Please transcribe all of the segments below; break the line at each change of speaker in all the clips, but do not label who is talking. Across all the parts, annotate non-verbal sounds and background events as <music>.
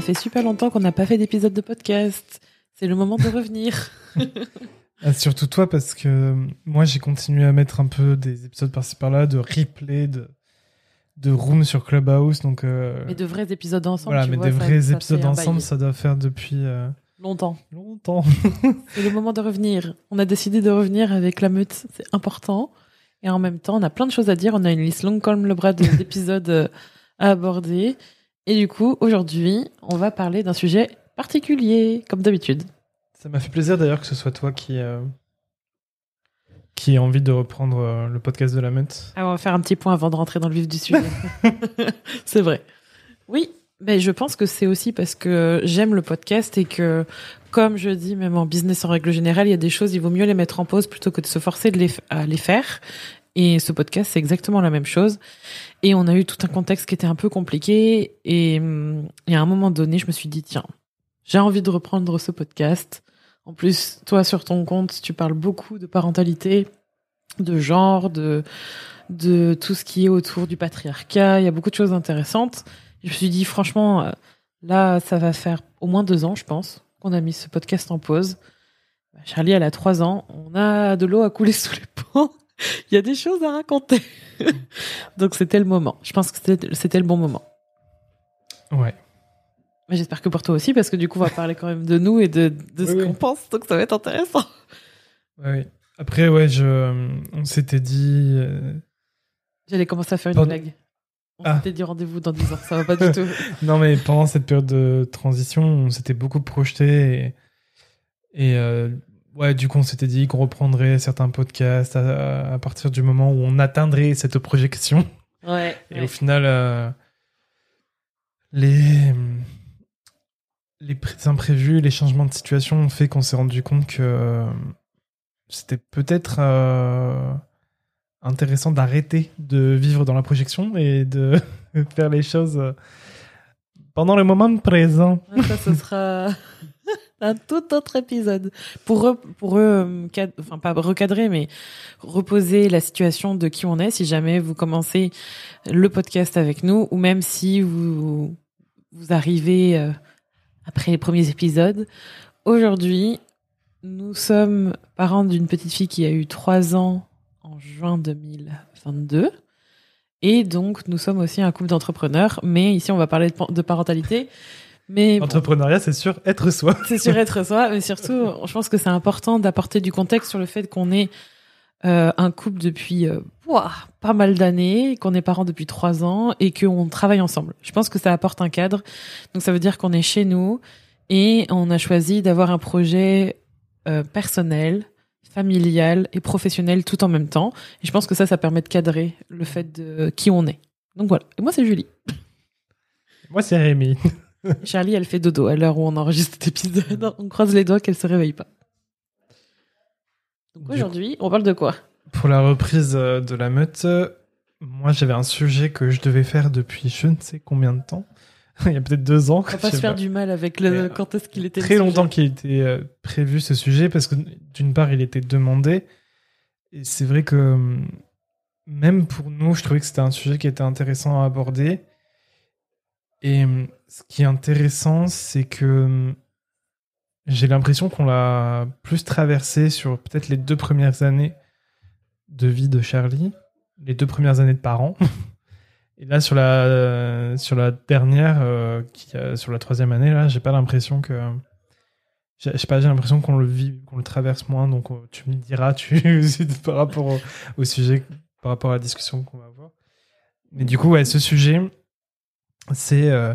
ça fait super longtemps qu'on n'a pas fait d'épisode de podcast. C'est le moment de revenir. <laughs>
Ah, surtout toi, parce que euh, moi, j'ai continué à mettre un peu des épisodes par-ci par-là, de replay, de, de room sur Clubhouse. Donc, euh,
Mais de vrais épisodes ensemble.
voilà,
tu
mais
vois,
des
ça-
vrais
ça
épisodes ensemble, ça doit faire depuis euh,
Longtemps.
longtemps. <laughs>
C'est le moment de revenir. On a décidé de revenir avec la meute. C'est important. Et en même temps, on a plein de choses à dire. On a une liste longue comme le bras de- d'épisodes euh, à aborder. Et du coup, aujourd'hui, on va parler d'un sujet particulier, comme d'habitude.
Ça m'a fait plaisir d'ailleurs que ce soit toi qui, euh, qui ait envie de reprendre euh, le podcast de la meute.
Ah, on va faire un petit point avant de rentrer dans le vif du sujet. <laughs> c'est vrai. Oui, mais je pense que c'est aussi parce que j'aime le podcast et que, comme je dis, même en business en règle générale, il y a des choses, il vaut mieux les mettre en pause plutôt que de se forcer de les, à les faire. Et ce podcast, c'est exactement la même chose. Et on a eu tout un contexte qui était un peu compliqué. Et, hum, et à un moment donné, je me suis dit, tiens, j'ai envie de reprendre ce podcast. En plus, toi, sur ton compte, tu parles beaucoup de parentalité, de genre, de, de tout ce qui est autour du patriarcat. Il y a beaucoup de choses intéressantes. Je me suis dit, franchement, euh, là, ça va faire au moins deux ans, je pense, qu'on a mis ce podcast en pause. Charlie, elle a trois ans. On a de l'eau à couler sous les ponts. <laughs> Il y a des choses à raconter. <laughs> Donc, c'était le moment. Je pense que c'était le bon moment.
Ouais.
J'espère que pour toi aussi, parce que du coup, on va parler quand même de nous et de, de ce
Oui, oui.
qu'on pense. Donc, ça va être intéressant.
Ouais. Après, ouais, je, on s'était dit. euh,
J'allais commencer à faire une
Pardon.
blague. On
Ah.
s'était dit rendez-vous dans 10 ans. Ça va pas du <laughs> tout.
Non, mais pendant cette période de transition, on s'était beaucoup projeté et, et, euh, ouais, du coup, on s'était dit qu'on reprendrait certains podcasts à, à partir du moment où on atteindrait cette projection.
Ouais.
Et au final, euh, les, les pré- imprévus, les changements de situation ont fait qu'on s'est rendu compte que euh, c'était peut-être euh, intéressant d'arrêter de vivre dans la projection et de <laughs> faire les choses pendant le moment présent.
Ouais, Ça, ce sera un tout autre épisode. Pour, re- pour euh, cad- enfin, pas recadrer, mais reposer la situation de qui on est, si jamais vous commencez le podcast avec nous, ou même si vous, vous arrivez euh, après les premiers épisodes. Aujourd'hui, nous sommes parents d'une petite fille qui a eu trois ans en juin 2022. Et donc, nous sommes aussi un couple d'entrepreneurs. Mais ici, on va parler de parentalité. Mais bon,
Entrepreneuriat, c'est sûr, être soi.
c'est sur être soi, mais surtout, je pense que c'est important d'apporter du contexte sur le fait qu'on est euh, un couple depuis euh, ouah, pas mal d'années, qu'on est parents depuis trois ans et qu'on travaille ensemble. Je pense que ça apporte un cadre. Donc ça veut dire qu'on est chez nous et on a choisi d'avoir un projet euh, personnel, familial et professionnel tout en même temps. Et je pense que ça, ça permet de cadrer le fait de qui on est. Donc voilà. Et moi, c'est Julie.
Moi, c'est Rémi.
Charlie, elle fait dodo à l'heure où on enregistre cet épisode. On croise les doigts qu'elle se réveille pas. Donc aujourd'hui, on parle de quoi?
Pour la reprise euh, de la meute, euh, moi, j'avais un sujet que je devais faire depuis je ne sais combien de temps. <laughs> Il y a peut-être deux ans.
On va pas se faire
pas.
du mal avec le
Mais, euh,
quand est-ce qu'il était
très longtemps qu'il était prévu ce sujet parce que d'une part il était demandé et c'est vrai que hum, même pour nous je trouvais que c'était un sujet qui était intéressant à aborder et hum, ce qui est intéressant c'est que hum, j'ai l'impression qu'on l'a plus traversé sur peut-être les deux premières années de vie de Charlie les deux premières années de parents. <laughs> Et là sur la euh, sur la dernière euh, a- sur la troisième année là j'ai pas l'impression que je sais pas j'ai l'impression qu'on le vit qu'on le traverse moins. Donc euh, tu me diras tu <laughs> par rapport au, au sujet par rapport à la discussion qu'on va avoir. Mais du coup ouais ce sujet c'est euh,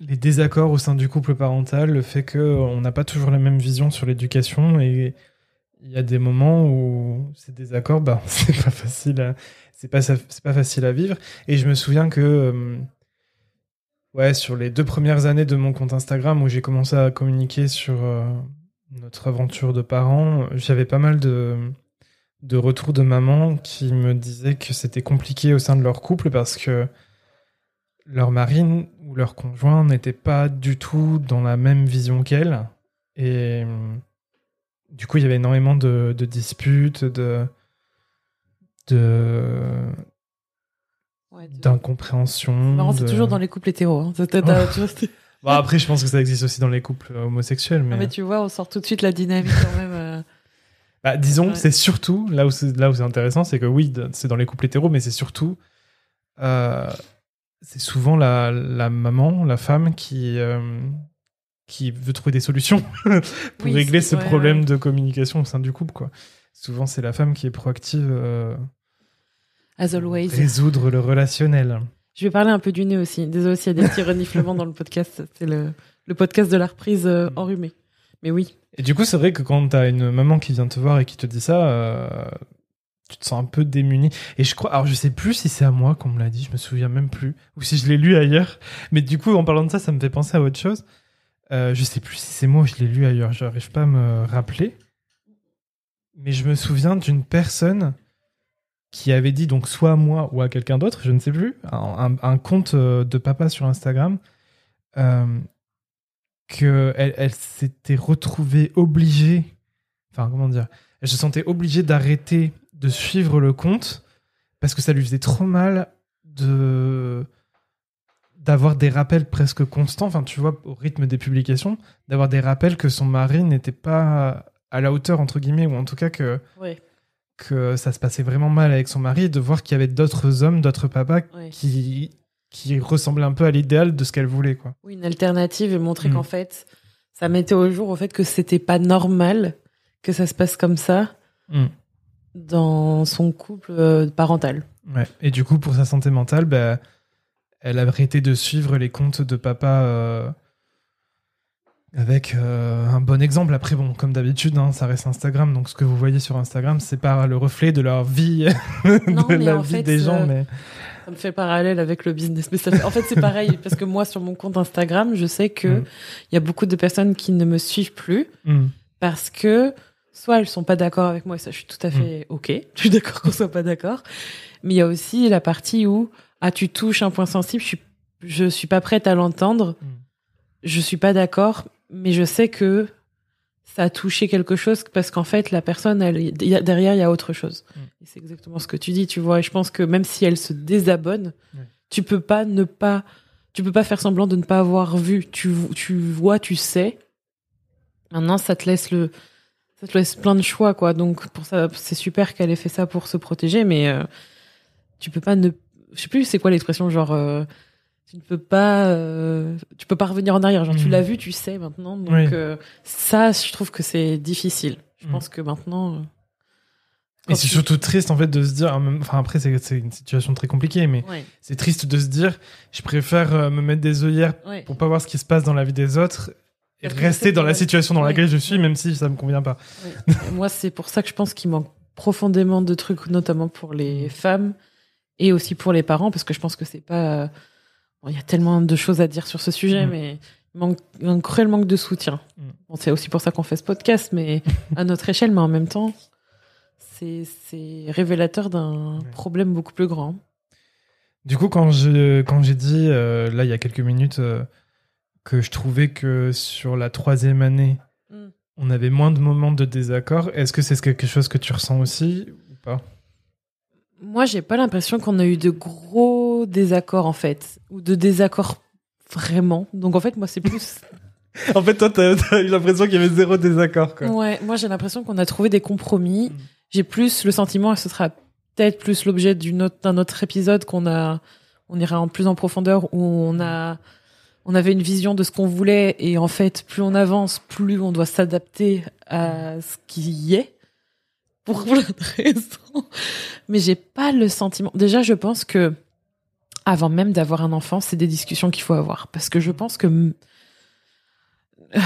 les désaccords au sein du couple parental le fait que euh, on n'a pas toujours la même vision sur l'éducation et il y a des moments où ces désaccords, bah, <laughs> c'est pas facile, à- vivre. Et je me souviens que, euh, sur les deux premières années de mon compte Instagram où j'ai commencé à communiquer sur euh, notre aventure de parents, j'avais pas mal de de retours de mamans qui me disaient que c'était compliqué au sein de leur couple parce que leur mari ou leur conjoint n'était pas du tout dans la même vision qu'elle et du coup, il y avait énormément de, de disputes, de, de,
Ouais, de-
d'incompréhension.
Marrant, c'est
de-
toujours dans les couples hétéros. Hein.
Bon, <laughs> après, je pense que ça existe aussi dans les couples euh, homosexuels, mais,
mais tu vois, on sort tout de suite la dynamique quand même.
Bah, disons,
Ouais.
c'est surtout là où c'est là où c'est intéressant, c'est que oui, c'est dans les couples hétéros, mais c'est surtout euh, c'est souvent la, la maman, la femme qui euh, qui veut trouver des solutions <laughs> pour
Oui,
régler ce
ouais,
problème
ouais.
de communication au sein du couple, quoi. Souvent, c'est la femme qui est proactive euh,
As always.
résoudre le relationnel.
Je vais parler un peu du nez aussi. Désolé s'il y a des petits <laughs> reniflements dans le podcast. C'est le, le podcast de la reprise euh,
Mm.
enrhumée. Mais oui.
Et du coup, c'est vrai que quand t'as une maman qui vient te voir et qui te dit ça, euh, tu te sens un peu démuni. Et je crois, alors je sais plus si c'est à moi qu'on me l'a dit, je me souviens même plus, ou si je l'ai lu ailleurs. Mais du coup, en parlant de ça, ça me fait penser à autre chose. Euh, je sais plus si c'est moi ou je l'ai lu ailleurs, j'arrive pas à me rappeler. Mais je me souviens d'une personne qui avait dit, donc soit à moi ou à quelqu'un d'autre, je ne sais plus, un compte euh, de papa sur Instagram, euh, que elle, s'était retrouvée obligée, enfin comment dire, elle se sentait obligée d'arrêter de suivre le compte parce que ça lui faisait trop mal de d'avoir des rappels presque constants, enfin tu vois, au rythme des publications, d'avoir des rappels que son mari n'était pas à la hauteur entre guillemets ou en tout cas que que ça se passait vraiment mal avec son mari de voir qu'il y avait d'autres hommes, d'autres papas qui qui ressemblaient un peu à l'idéal de ce qu'elle voulait quoi.
Oui, une alternative et montrer
Mm.
qu'en fait, ça mettait au jour au fait que c'était pas normal que ça se passe comme ça
Mm.
dans son couple euh, parental.
Ouais. Et du coup, pour sa santé mentale, bah, elle a arrêté de suivre les comptes de papa euh, avec euh, un bon exemple. Après, bon, comme d'habitude, hein, ça reste Instagram. Donc, ce que vous voyez sur Instagram, c'est pas le reflet de leur vie, <laughs> de la vie
fait,
des gens. Mais
Ça me fait parallèle avec le business. Mais ça fait- En fait, c'est pareil parce que moi, sur mon compte Instagram, je sais que il
Mm.
y a beaucoup de personnes qui ne me suivent plus
Hmm.
parce que soit elles sont pas d'accord avec moi et ça je suis tout à fait ok <laughs> je suis d'accord qu'on soit pas d'accord mais il y a aussi la partie où ah tu touches un point sensible je suis je suis pas prête à l'entendre
Mm.
je suis pas d'accord mais je sais que ça a touché quelque chose parce qu'en fait la personne elle il y a- derrière il y a autre chose.
Mm.
c'est exactement ce que tu dis tu vois. Et je pense que même si elle se désabonne tu peux pas ne pas tu peux pas faire semblant de ne pas avoir vu. Tu tu vois tu sais. Maintenant, ça te laisse le, ça te laisse plein de choix, quoi. Donc, pour ça, c'est super qu'elle ait fait ça pour se protéger, mais euh, tu peux pas ne, je sais plus c'est quoi l'expression, genre, euh, tu ne peux pas, euh, tu peux pas revenir en arrière. Genre, tu l'as vu, tu sais maintenant. Donc,
Oui.
euh, ça, je trouve que c'est difficile. Je
Mhm.
pense que maintenant. euh,
Et c'est
tu-
surtout triste en fait de se dire, même- enfin après c'est c'est une situation très compliquée, mais
Ouais,
c'est triste de se dire, je préfère me mettre des œillères
ouais.
pour pas voir ce qui se passe dans la vie des autres et
Parce
rester dans la situation dans
Ouais.
laquelle je suis, même si ça me convient pas.
Moi, c'est pour ça que je pense qu'il manque profondément de trucs, notamment pour les femmes et aussi pour les parents, parce que je pense que c'est pas. Il y a tellement de choses à dire sur ce sujet,
Mm.
mais il manque un cruel manque de soutien.
Mm.
Bon, c'est aussi pour ça qu'on fait ce podcast, mais <laughs> à notre échelle, mais en même temps, c'est révélateur d'un
Ouais.
problème beaucoup plus grand.
Du coup, quand j'ai dit euh, là il y a quelques minutes euh, que je trouvais que sur la troisième année
Mm.
on avait moins de moments de désaccord, est-ce que c'est quelque chose que tu ressens aussi ou pas?
Moi, j'ai pas l'impression qu'on a eu de gros désaccords en fait, ou de désaccords vraiment. Donc en fait, moi, c'est plus <laughs>
En fait, toi, t'as as eu l'impression qu'il y avait zéro désaccord. Quoi.
Ouais, moi j'ai l'impression qu'on a trouvé des compromis.
Mm.
J'ai plus le sentiment, et ce sera peut-être plus l'objet autre- d'un autre épisode qu'on a, on ira en plus en profondeur où on a, on avait une vision de ce qu'on voulait et en fait plus on avance, plus on doit s'adapter à ce qui y est pour plein de <laughs> raisons. Mais j'ai pas le sentiment. Déjà, je pense que avant même d'avoir un enfant, c'est des discussions qu'il faut avoir parce que je pense que <sighs>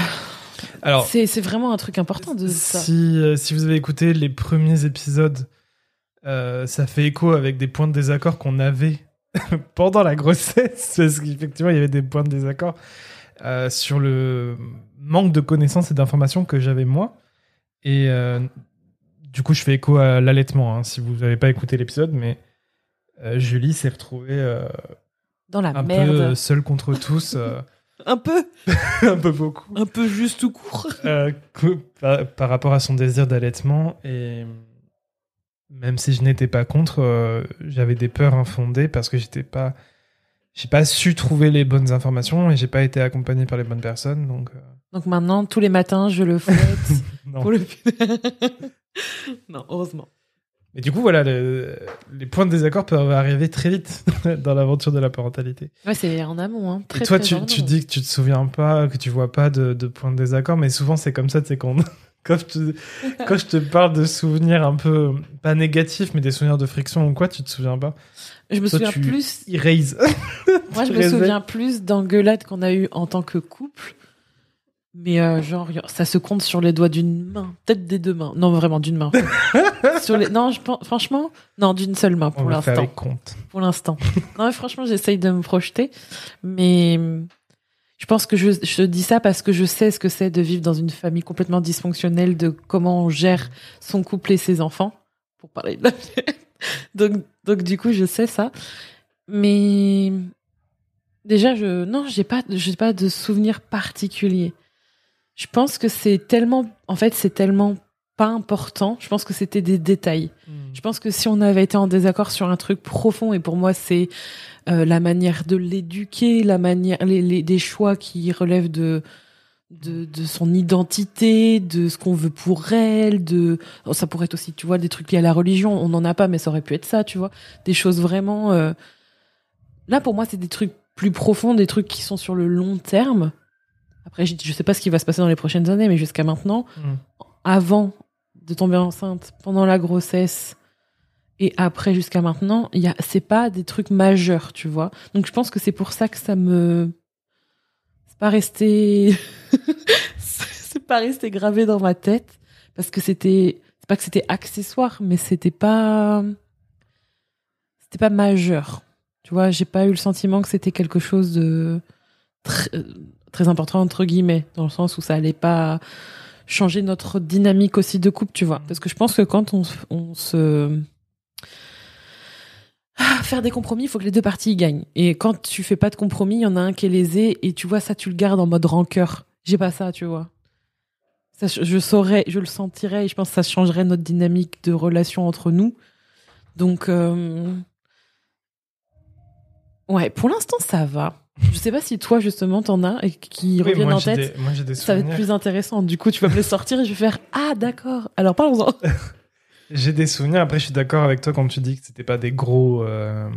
Alors,
c'est vraiment un truc important de ça.
si, euh, si vous avez écouté les premiers épisodes, euh, ça fait écho avec des points de désaccord qu'on avait <laughs> pendant la grossesse, <laughs> parce qu'effectivement, il y avait des points de désaccord euh, sur le manque de connaissances et d'informations que j'avais moi. Et euh, du coup, je fais écho à l'allaitement, hein, si vous n'avez pas écouté l'épisode, mais Julie s'est retrouvée euh,
Dans la
un
merde.
peu seule contre tous, euh, <laughs>
Un peu, <laughs>
un peu beaucoup.
un peu juste tout court.
Euh, que- par, par rapport à son désir d'allaitement et même si je n'étais pas contre, euh, j'avais des peurs infondées parce que j'étais pas, j'ai pas su trouver les bonnes informations et j'ai pas été accompagné par les bonnes personnes. Donc, euh,
Donc maintenant, tous les matins, je le fouette <laughs> pour le. non, heureusement.
Mais du coup, voilà, le- les points de désaccord peuvent arriver très vite <laughs> dans l'aventure de la parentalité.
Ouais, c'est en amont. Hein. Très,
et toi,
très
tu,
en
tu
amont.
dis que tu te souviens pas, que tu vois pas de, de points de désaccord, mais souvent c'est comme ça, tu sais, quand, <laughs> quand, je te, <laughs> quand je te parle de souvenirs un peu, pas négatifs, mais des souvenirs de friction ou quoi, tu te souviens pas?
Je me
Toi,
souviens
tu-
plus.
Erase.
Moi, je me souviens plus d'engueulades qu'on a eues en tant que couple. Mais euh, genre, ça se compte sur les doigts d'une main, peut-être des deux mains. Non, vraiment d'une main. <laughs> sur les... Non, je pense, franchement, non, d'une seule main pour l'instant. Pour l'instant. non, mais franchement, j'essaye de me projeter, mais je pense que je, je dis ça parce que je sais ce que c'est de vivre dans une famille complètement dysfonctionnelle, de comment on gère son couple et ses enfants, pour parler de la donc, donc du coup, je sais ça, mais déjà, je non, j'ai pas, j'ai pas de souvenir particulier. Je pense que c'est tellement, en fait, c'est tellement pas important. Je pense que c'était des détails. Je pense que si on avait été en désaccord sur un truc profond, et pour moi c'est euh, la manière de l'éduquer, la manière, les, les- des choix qui relèvent de, de de son identité, de ce qu'on veut pour elle, de oh, ça pourrait être aussi, tu vois, des trucs liés à la religion. On n'en a pas, mais ça aurait pu être ça, tu vois, des choses vraiment. euh, Là pour moi c'est des trucs plus profonds, des trucs qui sont sur le long terme. Après je, je sais pas ce qui va se passer dans les prochaines années, mais jusqu'à maintenant
Mm.
avant de tomber enceinte, pendant la grossesse et après jusqu'à maintenant, il y a c'est pas des trucs majeurs, tu vois. Donc je pense que c'est pour ça que ça me c'est pas resté <laughs> c'est pas resté gravé dans ma tête parce que c'était c'est pas que c'était accessoire mais c'était pas c'était pas majeur. Tu vois, j'ai pas eu le sentiment que c'était quelque chose de très, très important entre guillemets dans le sens où ça allait pas changer notre dynamique aussi de couple, tu vois. Parce que je pense que quand on, se- on se... Ah, faire des compromis, il faut que les deux parties y gagnent. Et quand tu fais pas de compromis, il y en a un qui est lésé et tu vois ça, tu le gardes en mode rancœur. J'ai pas ça, tu vois. Ça, je, je saurais, je le sentirais et je pense que ça changerait notre dynamique de relation entre nous. Donc, euh, ouais, pour l'instant, ça va. Je sais pas si toi, justement, t'en as et qui
Oui,
reviennent en tête
des- moi j'ai des
ça va être
souvenirs.
plus intéressant. Du coup, tu vas me les sortir et je vais faire Ah, d'accord. Alors, parlons-en. <laughs> <laughs>
J'ai des souvenirs. Après, je suis d'accord avec toi quand tu dis que c'était pas des gros, euh,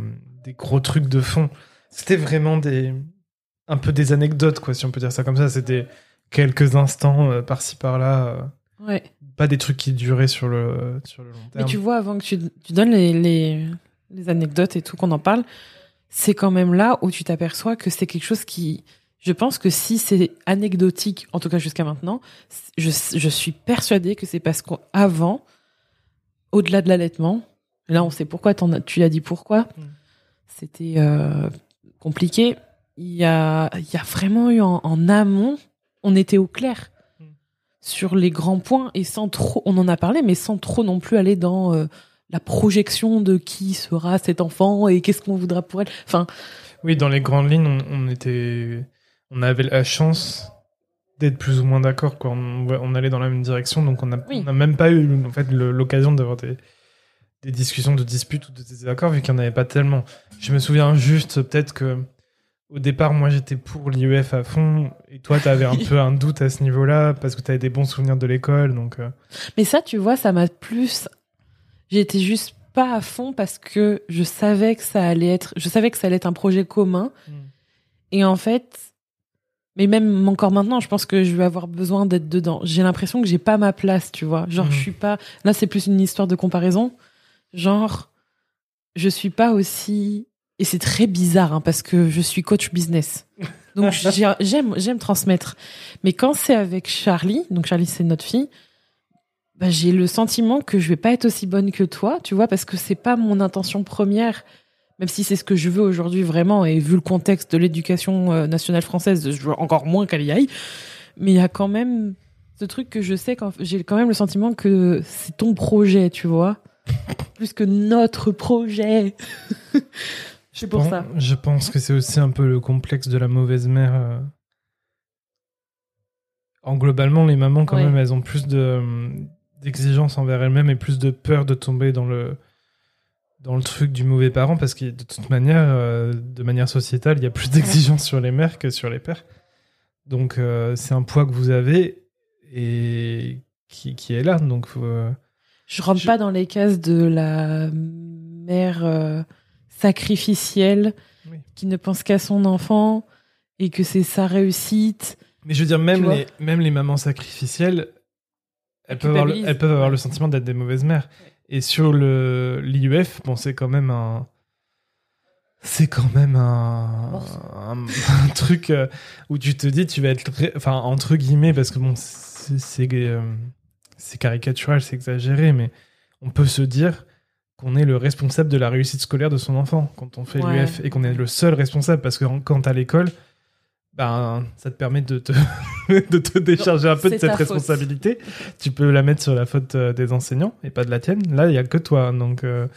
des gros trucs de fond. C'était vraiment des, un peu des anecdotes, quoi, si on peut dire ça comme ça. C'était quelques instants euh, par-ci par-là. euh,
Ouais.
pas des trucs qui duraient sur le, sur le long
Mais
terme.
tu vois, avant que tu, tu donnes les, les, les anecdotes et tout, qu'on en parle, c'est quand même là où tu t'aperçois que c'est quelque chose qui. Je pense que si c'est anecdotique, en tout cas jusqu'à maintenant, je, je suis persuadée que c'est parce qu'avant, au-delà de l'allaitement, là on sait pourquoi, as- tu as dit pourquoi,
Mm.
c'était euh, compliqué. Il y a, il y a vraiment eu en, en amont, on était au clair
Mm.
sur les grands points et sans trop, on en a parlé, mais sans trop non plus aller dans euh, la projection de qui sera cet enfant et qu'est-ce qu'on voudra pour elle. Enfin,
Oui, dans les grandes lignes, on, on était, on avait la chance d'être plus ou moins d'accord. Quoi. On, allait dans la même direction, donc on n'a
Oui.
même pas eu en fait l'occasion d'avoir des, des discussions de disputes ou de désaccords vu qu'il n'y en avait pas tellement. Je me souviens juste peut-être que au départ, moi j'étais pour l'IEF à fond et toi tu avais un <laughs> peu un doute à ce niveau-là parce que tu avais des bons souvenirs de l'école, donc. euh,
mais ça, tu vois, ça m'a plus. J'étais juste pas à fond parce que je savais que ça allait être, je savais que ça allait être un projet commun. Et en fait, mais même encore maintenant, je pense que je vais avoir besoin d'être dedans. J'ai l'impression que j'ai pas ma place, tu vois. Genre,
Mhm.
je suis pas. Là, c'est plus une histoire de comparaison. Genre, je suis pas aussi. Et c'est très bizarre, hein, parce que je suis coach business. Donc, <laughs> j'ai- j'aime, j'aime transmettre. Mais quand c'est avec Charlie, donc Charlie, c'est notre fille, bah, j'ai le sentiment que je vais pas être aussi bonne que toi, tu vois, parce que c'est pas mon intention première même si c'est ce que je veux aujourd'hui vraiment, et vu le contexte de l'éducation euh, nationale française, je veux encore moins qu'elle y aille. Mais il y a quand même ce truc que je sais, quand j'ai quand même le sentiment que c'est ton projet, tu vois, plus que notre projet. <laughs> c'est pour ça.
Je pense que c'est aussi un peu le complexe de la mauvaise mère. euh. En globalement, les mamans, quand
Ouais.
même, elles ont plus de, d'exigence envers elle-même et plus de peur de tomber dans le dans le truc du mauvais parent parce que de toute manière, euh, de manière sociétale, il y a plus d'exigences sur les mères que sur les pères. Donc euh, c'est un poids que vous avez et qui, qui est là. Donc euh,
Je rentre
Je-
pas dans les cases de la mère sacrificielle
Oui.
qui ne pense qu'à son enfant et que c'est sa réussite.
Mais je veux dire, même les, même les mamans sacrificielles, elles peuvent, avoir le,
culpabilisent.
elles peuvent avoir le
Ouais.
sentiment d'être des mauvaises mères. Et sur le l'IUF, bon, c'est quand même un. C'est quand même un, un, un truc euh, où tu te dis, tu vas être. Enfin, entre guillemets, parce que bon, c'est euh, c'est caricatural, c'est exagéré, mais on peut se dire qu'on est le responsable de la réussite scolaire de son enfant quand on fait
Ouais.
l'UF et qu'on est le seul responsable parce que quand à l'école, ben, ça te permet de te, de te décharger un peu de cette
faute.
responsabilité. Tu peux la mettre sur la faute euh, des enseignants et pas de la tienne. Là, il y a que toi. Donc, euh,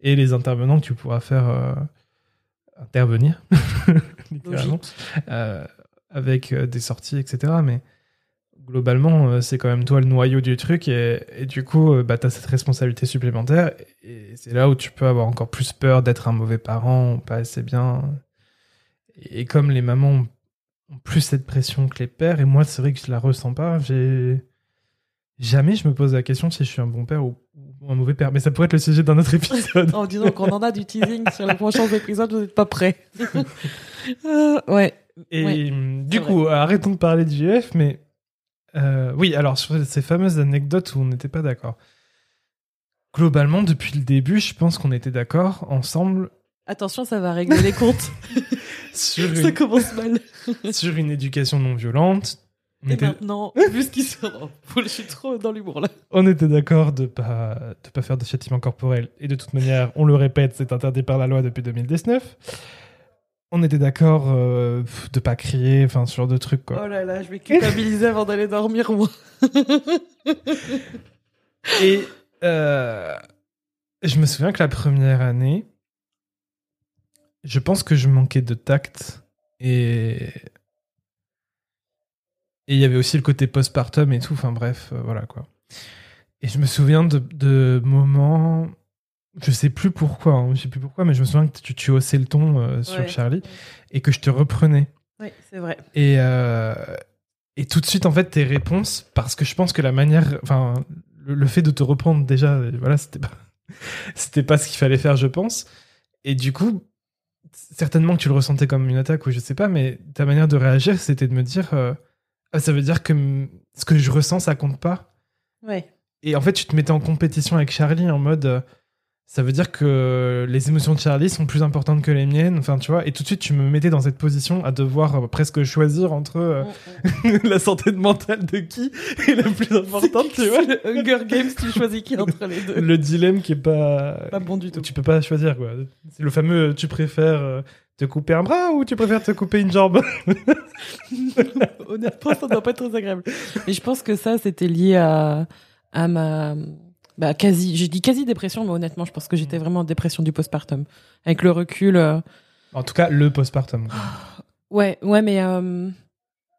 et les intervenants que tu pourras faire euh, intervenir, <laughs> littéralement, euh, avec des sorties, etc. Mais globalement, c'est quand même toi le noyau du truc et, et du coup, bah, tu as cette responsabilité supplémentaire et c'est là où tu peux avoir encore plus peur d'être un mauvais parent, ou pas assez bien. Et comme les mamans plus cette pression que les pères, et moi, c'est vrai que je la ressens pas, j'ai. Jamais je me pose la question si je suis un bon père ou, un mauvais père, mais ça pourrait être le sujet d'un autre <laughs> épisode.
En disant qu'on en a du teasing sur les prochains épisodes, vous n'êtes pas prêts. <laughs> Euh, ouais.
Et
Ouais,
du coup, arrêtons de parler du UF, mais euh, oui, alors sur ces fameuses anecdotes où on n'était pas d'accord. Globalement, depuis le début, je pense qu'on était d'accord ensemble
Attention, ça va régler les comptes. <laughs>
sur
ça
une,
commence mal. <laughs>
sur une éducation non violente. On
Et
était,
maintenant, vu ce qui sort, je suis trop dans l'humour là.
on était d'accord de pas de pas faire de châtiment corporel et de toute manière, on le répète, c'est interdit par la loi depuis 2019. On était d'accord euh, de pas crier, enfin ce genre de trucs quoi.
Oh là là, je vais culpabiliser avant d'aller dormir, moi. <laughs>
Et euh, je me souviens que la première année, je pense que je manquais de tact et et il y avait aussi le côté postpartum et tout. Enfin bref, euh, voilà quoi. Et je me souviens de, de moments, je sais plus pourquoi, hein, je sais plus pourquoi, mais je me souviens que tu, tu haussais le ton euh, sur
Ouais.
Charlie et que je te reprenais.
Oui, c'est vrai.
Et, euh, et tout de suite, en fait, tes réponses, parce que je pense que la manière, enfin, le, le fait de te reprendre déjà, voilà, c'était pas, <laughs> c'était pas ce qu'il fallait faire, je pense. Et du coup, certainement que tu le ressentais comme une attaque ou je sais pas, mais ta manière de réagir, c'était de me dire, euh, ah, ça veut dire que ce que je ressens, ça compte pas.
Ouais.
Et en fait, tu te mettais en compétition avec Charlie en mode. Ça veut dire que les émotions de Charlie sont plus importantes que les miennes. Enfin, tu vois. Et tout de suite, tu me mettais dans cette position à devoir euh, presque choisir entre euh, <laughs> la santé mentale de qui est la plus importante, tu vois.
Hunger Games, tu choisis qui entre les deux
Le dilemme qui est pas.
Pas bon du tout.
Tu peux pas choisir, quoi. C'est le fameux euh, tu préfères te couper un bras ou tu préfères te couper une jambe? <laughs>
Honnêtement, ça doit pas être très agréable. Mais je pense que ça, c'était lié à, à ma, bah, quasi, j'ai dit quasi dépression, mais honnêtement, je pense que j'étais vraiment en dépression du postpartum. Avec le recul, euh,
En tout cas, le postpartum. <sighs>
ouais, ouais, mais, euh,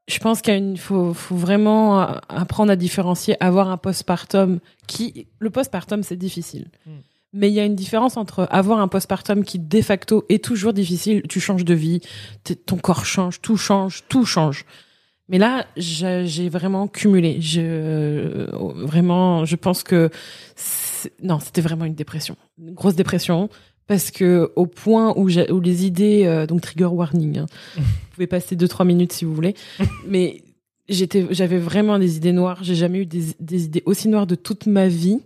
je pense qu'il faut, faut vraiment euh, apprendre à différencier, avoir un postpartum qui, le postpartum, c'est difficile.
Mm.
Mais il y a une différence entre avoir un postpartum qui, de facto, est toujours difficile. Tu changes de vie, ton corps change, tout change, tout change. Mais là, j'ai vraiment cumulé. Je, euh, vraiment, je pense que non, c'était vraiment une dépression, une grosse dépression, parce que au point où, les idées, euh, donc trigger warning, hein, vous pouvez passer deux trois minutes si vous voulez, <laughs> mais j'étais, j'avais vraiment des idées noires. J'ai jamais eu des, des idées aussi noires de toute ma vie.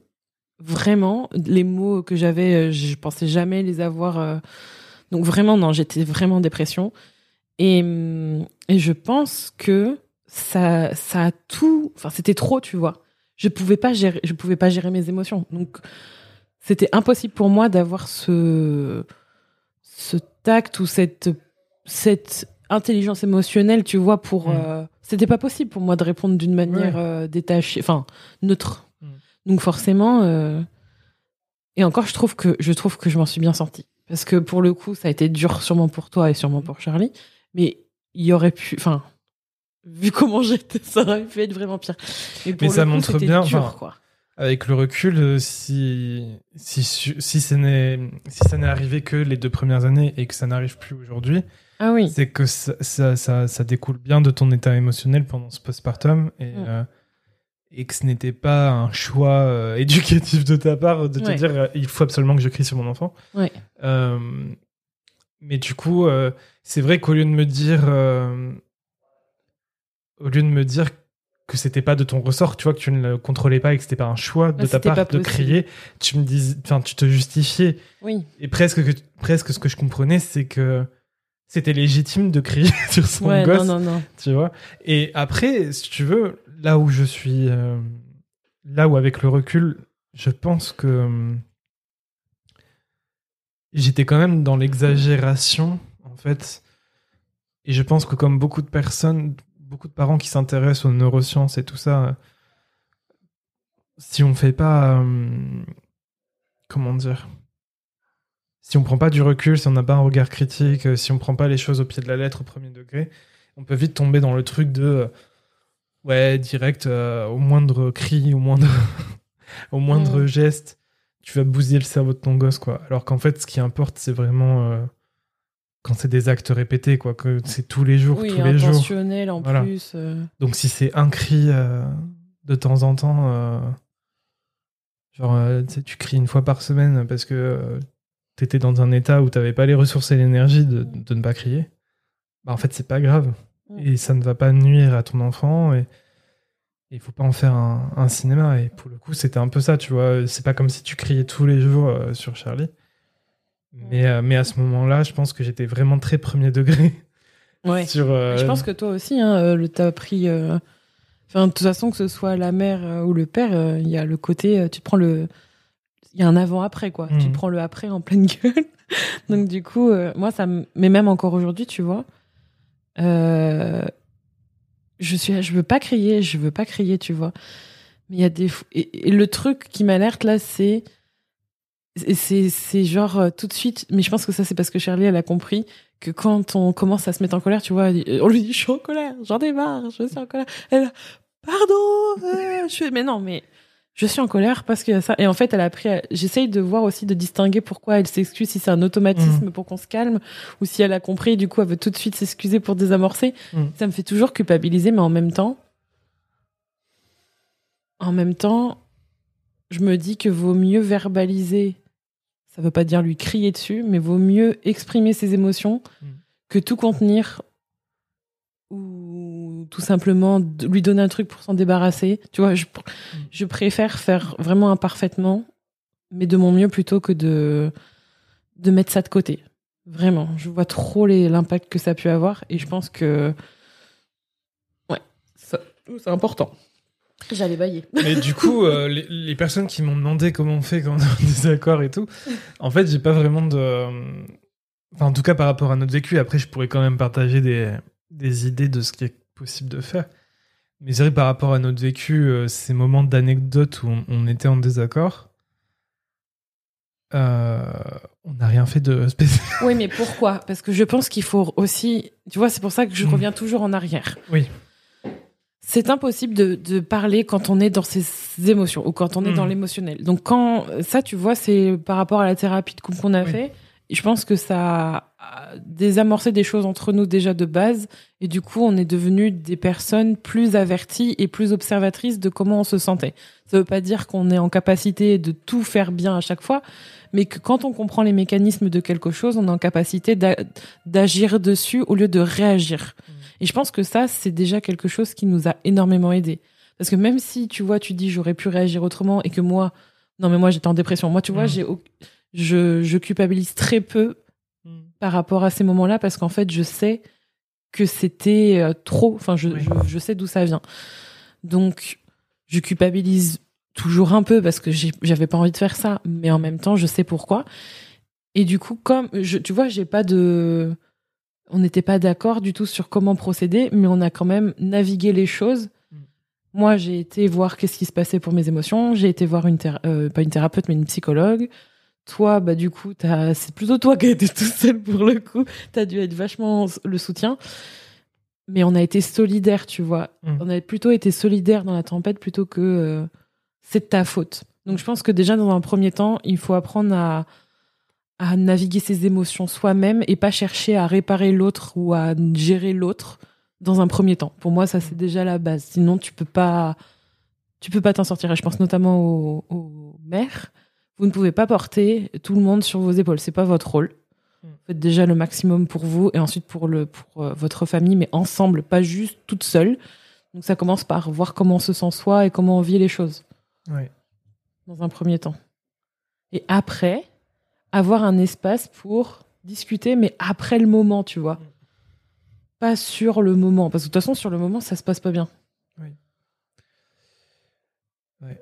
Vraiment, les mots que j'avais, euh, je pensais jamais les avoir. euh, donc vraiment, non, j'étais vraiment en dépression. Et, et je pense que ça, ça a tout. Enfin, c'était trop, tu vois. Je pouvais pas gérer, je pouvais pas gérer mes émotions. Donc, c'était impossible pour moi d'avoir ce, ce tact ou cette, cette intelligence émotionnelle, tu vois, pour.
Mm.
euh, c'était pas possible pour moi de répondre d'une manière
Ouais.
euh, détachée, enfin neutre.
Mm.
Donc forcément. euh, Et encore, je trouve que je trouve que je m'en suis bien sortie parce que pour le coup, ça a été dur, sûrement pour toi et sûrement pour Charlie, mais il y aurait pu, enfin, vu <laughs> comment j'étais, ça aurait pu être vraiment pire. Mais, pour
Mais
le
ça
coup,
montre bien,
dur,
enfin,
quoi.
Avec le recul, euh, si, si, si, ce n'est, si ça n'est arrivé que les deux premières années et que ça n'arrive plus aujourd'hui,
ah oui.
c'est que ça, ça, ça, découle bien de ton état émotionnel pendant ce postpartum et, mm. euh, et que ce n'était pas un choix euh, éducatif de ta part de te dire il faut absolument que je crie sur mon enfant.
Ouais.
mais du coup, c'est vrai qu'au lieu de me dire au lieu de me dire que c'était pas de ton ressort, tu vois, que tu ne le contrôlais pas et que c'était pas un choix de ta part de crier, tu me dis, enfin, tu te justifiais.
Oui.
Et presque, que, presque ce que je comprenais, c'est que c'était légitime de crier <laughs> sur son
ouais,
gosse.
Non, non, non.
Tu vois. Et après, si tu veux, là où je suis, euh, là où avec le recul, je pense que euh, j'étais quand même dans l'exagération, en fait. Et je pense que comme beaucoup de personnes, beaucoup de parents qui s'intéressent aux neurosciences et tout ça, si on fait pas. Euh, comment dire Si on prend pas du recul, si on n'a pas un regard critique, si on prend pas les choses au pied de la lettre au premier degré, on peut vite tomber dans le truc de. Euh, ouais, direct, euh, au moindre cri, au moindre, <laughs> au moindre geste, tu vas bousiller le cerveau de ton gosse, quoi. Alors qu'en fait, ce qui importe, c'est vraiment quand c'est des actes répétés, quoi, que c'est tous les jours, tous les jours.
en plus. Euh.
Donc si c'est un cri euh, de temps en temps, euh, genre tu cries une fois par semaine parce que tu étais dans un état où tu n'avais pas les ressources et l'énergie de, de, ne pas crier, bah en fait c'est pas grave mm. et ça ne va pas nuire à ton enfant et il faut pas en faire un, un, cinéma et pour le coup c'était un peu ça, tu vois. C'est pas comme si tu criais tous les jours sur Charlie. Mais, euh, mais à ce moment-là, je pense que j'étais vraiment très premier degré. <laughs>
Ouais. sur, euh, Je pense que toi aussi, hein, euh, t'as pris. Enfin, de toute façon, que ce soit la mère ou le père, il y a le côté. tu prends le. Il y a un avant-après, quoi. Tu mhm. prends le après en pleine <laughs> gueule. Donc, du coup, moi, ça me. Mais même encore aujourd'hui, tu vois. je suis. Je veux pas crier, je veux pas crier, tu vois. Mais il y a des. et le truc qui m'alerte là, c'est c'est genre euh, tout de suite mais je pense que ça c'est parce que Shirley elle a compris que quand on commence à se mettre en colère tu vois on lui dit je suis en colère j'en ai marre je suis en colère elle pardon euh, je fais mais non mais je suis en colère parce qu'il y a ça et en fait elle a appris j'essaye de voir aussi de distinguer pourquoi elle s'excuse si c'est un automatisme mmh. pour qu'on se calme ou si elle a compris du coup elle veut tout de suite s'excuser pour désamorcer mmh. ça me fait toujours culpabiliser mais en même temps en même temps je me dis que vaut mieux verbaliser ça veut pas dire lui crier dessus, mais vaut mieux exprimer ses émotions mm. que tout contenir ou tout simplement lui donner un truc pour s'en débarrasser. Tu vois, je, mm. je préfère faire vraiment imparfaitement, mais de mon mieux plutôt que de, de mettre ça de côté. Vraiment, je vois trop l'impact que ça a pu avoir et je pense que ouais, c'est important. J'allais bailler. <laughs>
Mais du coup, euh, les, personnes qui m'ont demandé comment on fait quand on est en désaccord et tout, en fait, j'ai pas vraiment de. Enfin, en tout cas, par rapport à notre vécu, après, je pourrais quand même partager des, des idées de ce qui est possible de faire. Mais c'est vrai, par rapport à notre vécu, euh, ces moments d'anecdote où on, était en désaccord, euh, on n'a rien fait de spécial.
Oui, mais pourquoi? Parce que je pense qu'il faut aussi. Tu vois, c'est pour ça que je mm. reviens toujours en arrière.
Oui
c'est impossible de, parler quand on est dans ses émotions ou quand on est dans hmm. l'émotionnel. Donc quand ça, tu vois, c'est par rapport à la thérapie de couple qu'on a fait. Je pense que ça a désamorcé des choses entre nous déjà de base et du coup on est devenu des personnes plus averties et plus observatrices de comment on se sentait. Ça veut pas dire qu'on est en capacité de tout faire bien à chaque fois, mais que quand on comprend les mécanismes de quelque chose, on est en capacité d'agir dessus au lieu de réagir. Hmm. Et je pense que ça, c'est déjà quelque chose qui nous a énormément aidé. Parce que même si, tu vois, tu dis j'aurais pu réagir autrement et que moi, non mais moi j'étais en dépression. Moi, tu vois, mm. j'ai, je, je culpabilise très peu mm. par rapport à ces moments-là parce qu'en fait, je sais que c'était euh, trop. Enfin, je, je, sais d'où ça vient. Donc, je culpabilise toujours un peu parce que j'avais pas envie de faire ça, mais en même temps, je sais pourquoi. Et du coup, comme je, tu vois, j'ai pas de on n'était pas d'accord du tout sur comment procéder, mais on a quand même navigué les choses. Mm. Moi, j'ai été voir qu'est-ce qui se passait pour mes émotions. J'ai été voir une euh, pas une thérapeute, mais une psychologue. Toi, bah du coup, c'est plutôt toi qui as été tout seul pour le coup. Tu as dû être vachement le soutien. Mais on a été solidaires, tu vois. Mm. On a plutôt été solidaires dans la tempête plutôt que euh, c'est de ta faute. Donc je pense que déjà dans un premier temps, il faut apprendre à, à naviguer ses émotions soi-même et pas chercher à réparer l'autre ou à gérer l'autre dans un premier temps. Pour moi, ça c'est déjà la base. Sinon, tu peux pas, tu peux pas t'en sortir. Et je pense notamment aux, aux mères. Vous ne pouvez pas porter tout le monde sur vos épaules. C'est pas votre rôle. Faites déjà le maximum pour vous et ensuite pour le pour euh, votre famille, mais ensemble, pas juste toute seule. Donc ça commence par voir comment on se sent soi et comment on vit les choses.
Ouais.
Dans un premier temps. Et après, avoir un espace pour discuter, mais après le moment, tu vois. Pas sur le moment. Parce que de toute façon, sur le moment, ça se passe pas bien.
Oui. Ouais.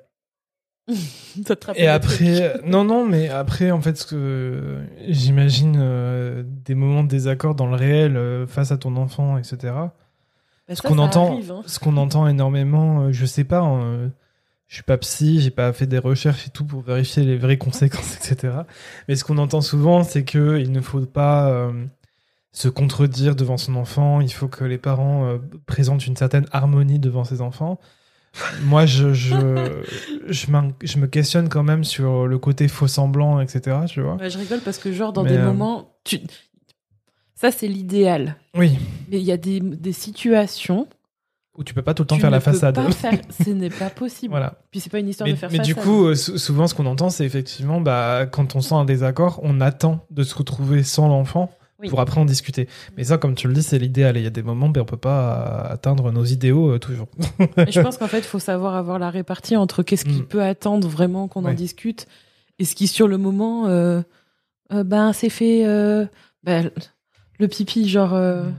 <laughs>
ça te
Et après,
trucs.
non, non, mais après, en fait, ce que j'imagine euh, des moments de désaccord dans le réel euh, face à ton enfant, etc.
Bah,
Ce
ça,
qu'on
ça
entend,
arrive, hein.
ce qu'on entend énormément, euh, je sais pas, hein, je suis pas psy, j'ai pas fait des recherches et tout pour vérifier les vraies conséquences, <laughs> etc. Mais ce qu'on entend souvent, c'est que il ne faut pas euh, se contredire devant son enfant. Il faut que les parents euh, présentent une certaine harmonie devant ses enfants. Moi, je, je, <laughs> je, je me questionne quand même sur le côté faux semblant, etc. Tu vois
Ouais, je rigole parce que, genre, dans
Mais,
des
euh,
moments. Tu... Ça, c'est l'idéal.
Oui.
Mais il y a des, des situations.
Où tu peux pas tout le temps
tu
faire
ne
la
peux
façade.
pas <laughs> faire- Ce n'est pas possible.
voilà.
Puis c'est pas une histoire
Mais,
de faire
mais du
façade.
coup, euh, sou- souvent, ce qu'on entend, c'est effectivement, bah, quand on sent un désaccord, on attend de se retrouver sans l'enfant
Oui.
pour après en discuter. Mais ça, comme tu le dis, c'est l'idéal. Il y a des moments, ben, on peut pas euh, atteindre nos idéaux euh, toujours.
Je <laughs> pense qu'en fait, il faut savoir avoir la répartie entre qu'est-ce qui
Mm.
peut attendre vraiment qu'on en discute et ce qui, sur le moment, euh, ben, c'est fait. ben, le pipi, genre.
Mm.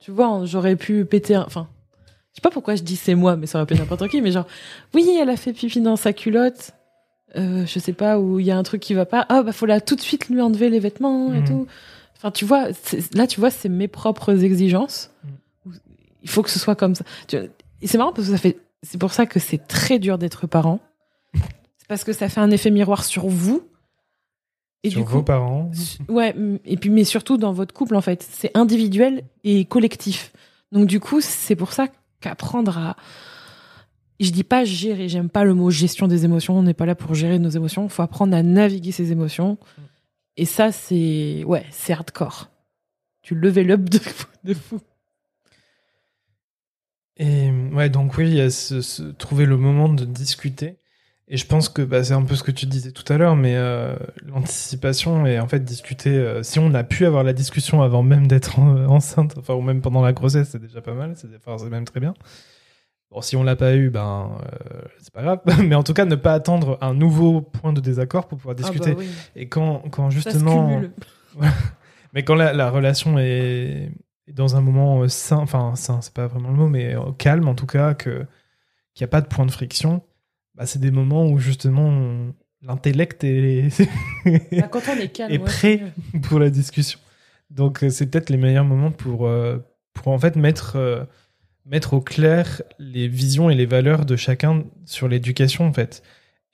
Tu vois, j'aurais pu péter. Enfin, sais pas pourquoi je dis c'est moi, mais ça aurait pu être n'importe qui, mais genre, oui, elle a fait pipi dans sa culotte. Euh, je sais pas, où il y a un truc qui va pas. Ah, bah, faut là tout de suite lui enlever les vêtements et
Mhm.
tout. Enfin, tu vois, là, tu vois, c'est mes propres exigences.
Mhm.
Il faut que ce soit comme ça. C'est marrant parce que ça fait. C'est pour ça que c'est très dur d'être parent. C'est parce que ça fait un effet miroir sur vous. Et
sur
du
vos
coup,
parents.
Ouais, mm, et puis mais surtout dans votre couple en fait, c'est individuel et collectif. Donc du coup, c'est pour ça qu'apprendre à je dis pas gérer, j'aime pas le mot gestion des émotions, on n'est pas là pour gérer nos émotions, il faut apprendre à naviguer ses émotions. Et ça c'est ouais, c'est hardcore. Tu level up de, de fou.
Et ouais, donc oui, il y a ce- trouver le moment de discuter. Et je pense que bah, c'est un peu ce que tu disais tout à l'heure, mais euh, l'anticipation et en fait discuter. euh, si on a pu avoir la discussion avant même d'être en- enceinte, enfin ou même pendant la grossesse, c'est déjà pas mal. C'est enfin, même très bien. Bon, si on l'a pas eu, ben euh, c'est pas grave. <laughs> mais en tout cas, ne pas attendre un nouveau point de désaccord pour pouvoir discuter.
Ah bah oui.
Et quand, quand
Ça se
justement, <laughs> mais quand la, la relation est, dans un moment euh, sain, enfin sain, c'est pas vraiment le mot, mais euh, calme en tout cas, que qu'il n'y a pas de point de friction, bah, c'est des moments où justement on- l'intellect est,
Bah, quand on est calme,
est
ouais,
prêt. pour la discussion. Donc euh, c'est peut-être les meilleurs moments pour, euh, pour en fait mettre, euh, mettre au clair les visions et les valeurs de chacun sur l'éducation en fait.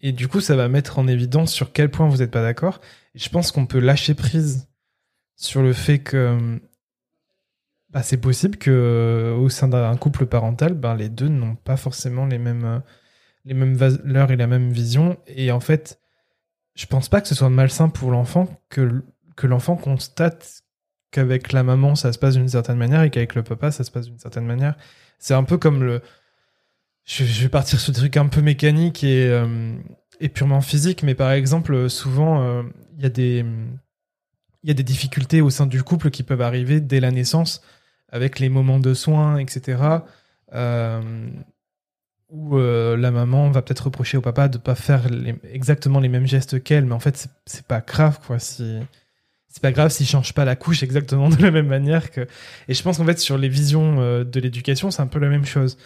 Et du coup, ça va mettre en évidence sur quel point vous n'êtes pas d'accord. Et je pense qu'on peut lâcher prise sur le fait que bah, c'est possible que au sein d'un couple parental, ben, les deux n'ont pas forcément les mêmes, les mêmes valeurs et la même vision. Et en fait, je pense pas que ce soit malsain pour l'enfant que, que l'enfant constate qu'avec la maman ça se passe d'une certaine manière et qu'avec le papa ça se passe d'une certaine manière. C'est un peu comme le. Je, vais partir sur des trucs un peu mécaniques et, euh, et purement physiques, mais par exemple, souvent euh, il y a des. Y a des difficultés au sein du couple qui peuvent arriver dès la naissance, avec les moments de soins, etc. où euh, la maman va peut-être reprocher au papa de pas faire exactement les mêmes gestes qu'elle, mais en fait c'est- pas grave quoi. Si c'est pas grave s'il change pas la couche exactement de la même manière que. Et je pense qu'en fait sur les visions euh, de l'éducation c'est un peu la même chose.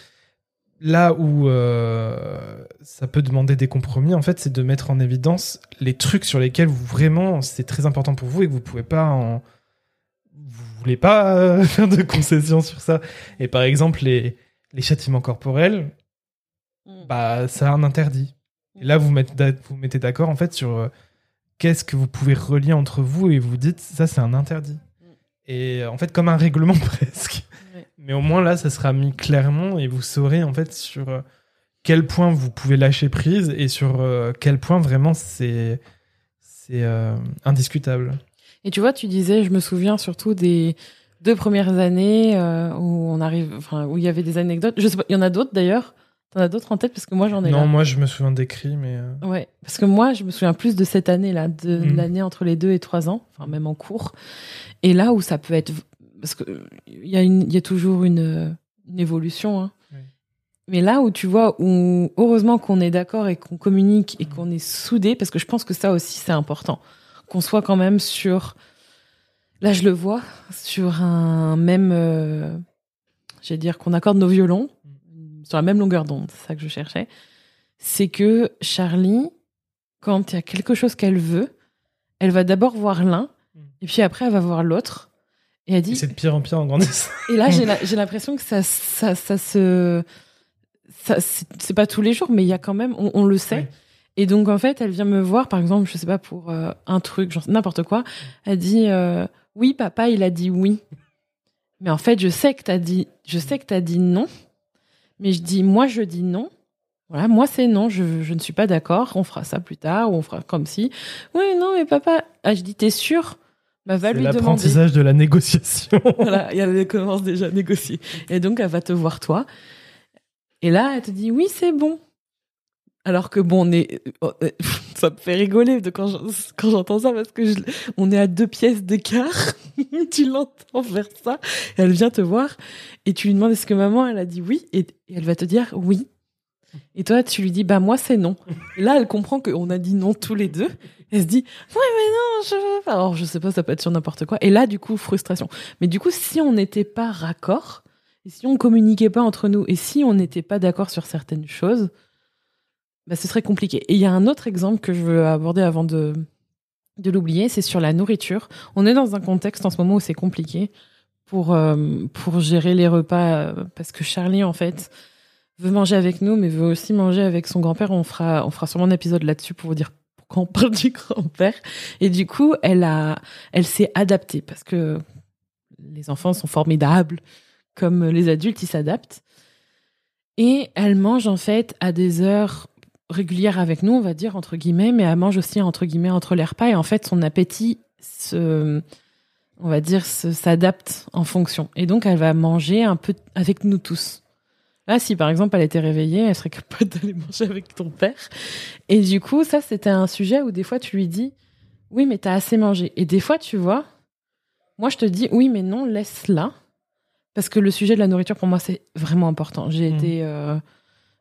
Là où euh, ça peut demander des compromis, en fait, c'est de mettre en évidence les trucs sur lesquels vous vraiment c'est très important pour vous et que vous pouvez pas en vous voulez pas <laughs> faire de concessions sur ça. Et par exemple les les châtiments corporels,
Mm.
bah ça a un interdit. Et là vous mettez vous mettez d'accord en fait sur euh, qu'est-ce que vous pouvez relier entre vous et vous dites ça c'est un interdit.
Mm.
Et euh, en fait comme un règlement <laughs> presque. Mais au moins là ça sera mis clairement et vous saurez en fait sur euh, quel point vous pouvez lâcher prise et sur euh, quel point vraiment c'est c'est indiscutable.
Et tu vois, tu disais, je me souviens surtout des deux premières années euh, où on arrive, enfin où il y avait des anecdotes. Je sais pas, il y en a d'autres d'ailleurs? T'en as d'autres en tête? Parce que moi j'en ai.
Non,
là.
moi je me souviens d'écrits, mais euh,
Ouais, parce que moi je me souviens plus de cette année là, de
Mhm.
l'année entre les deux et trois ans, enfin même en cours. Et là où ça peut être, parce que euh, il y a une, y a toujours une, une évolution. Hein.
Oui.
Mais là où tu vois, où heureusement qu'on est d'accord et qu'on communique et qu'on est soudés, parce que je pense que ça aussi c'est important, qu'on soit quand même sur, là je le vois, sur un même, euh, j'allais dire qu'on accorde nos violons sur la même longueur d'onde, c'est ça que je cherchais. C'est que Charlie, quand il y a quelque chose qu'elle veut, elle va d'abord voir l'un
Mm.
et puis après elle va voir l'autre et elle dit
c'est de pire en pire en grandissant. <laughs>
et là, <laughs> j'ai l'impression que ça, ça, ça se. ça- C'est pas tous les jours, mais il y a quand même. On, on le sait. Et donc, en fait, elle vient me voir, par exemple, je sais pas, pour euh, un truc, n'importe quoi. Elle dit euh, Oui, papa, il a dit oui. Mais en fait, je sais que t'as dit, je sais que t'as dit non. Mais je dis Moi, je dis non. Voilà, moi, c'est non. Je, je ne suis pas d'accord. On fera ça plus tard, ou on fera comme si. Oui, non, mais papa. Ah, je dis T'es sûr? Bah, va lui demander
l'apprentissage de la négociation. <laughs>
voilà, elle commence déjà à négocier. Et donc, elle va te voir toi. Et là, elle te dit oui, c'est bon. Alors que bon, on est, oh, euh, <laughs> ça me fait rigoler de quand je- quand j'entends ça parce que on est à deux pièces d'écart. <laughs> tu l'entends faire ça. Elle vient te voir et tu lui demandes est-ce que maman elle a dit oui? Et, elle va te dire oui. Et toi, tu lui dis bah moi c'est non. Et là, elle comprend qu'on a dit non tous les deux. Elle se dit ouais mais non je. Alors je sais pas, ça peut être sur n'importe quoi. Et là, du coup, frustration. Mais du coup, si on n'était pas raccord, et si on communiquait pas entre nous, et si on n'était pas d'accord sur certaines choses, bah, ce serait compliqué. Et il y a un autre exemple que je veux aborder avant de, de l'oublier, c'est sur la nourriture. On est dans un contexte en ce moment où c'est compliqué pour, euh, pour gérer les repas, euh, parce que Charlie, en fait, veut manger avec nous, mais veut aussi manger avec son grand-père. On fera, on fera sûrement un épisode là-dessus pour vous dire pourquoi on <laughs> parle du grand-père. Et du coup, elle a, elle s'est adaptée parce que les enfants sont formidables, comme les adultes, ils s'adaptent. Et elle mange en fait à des heures régulières avec nous, on va dire entre guillemets, mais elle mange aussi entre guillemets entre les repas. Et en fait, son appétit se, on va dire, s'adapte en fonction. Et donc, elle va manger un peu avec nous tous. Là, si par exemple elle était réveillée, elle serait capable <laughs> d'aller manger avec ton père. Et du coup, ça, c'était un sujet où des fois tu lui dis, oui, mais t'as assez mangé. Et des fois, tu vois, moi, je te dis, oui, mais non, laisse-la. Parce que le sujet de la nourriture, pour moi, c'est vraiment important. J'ai
Mhm.
été, euh,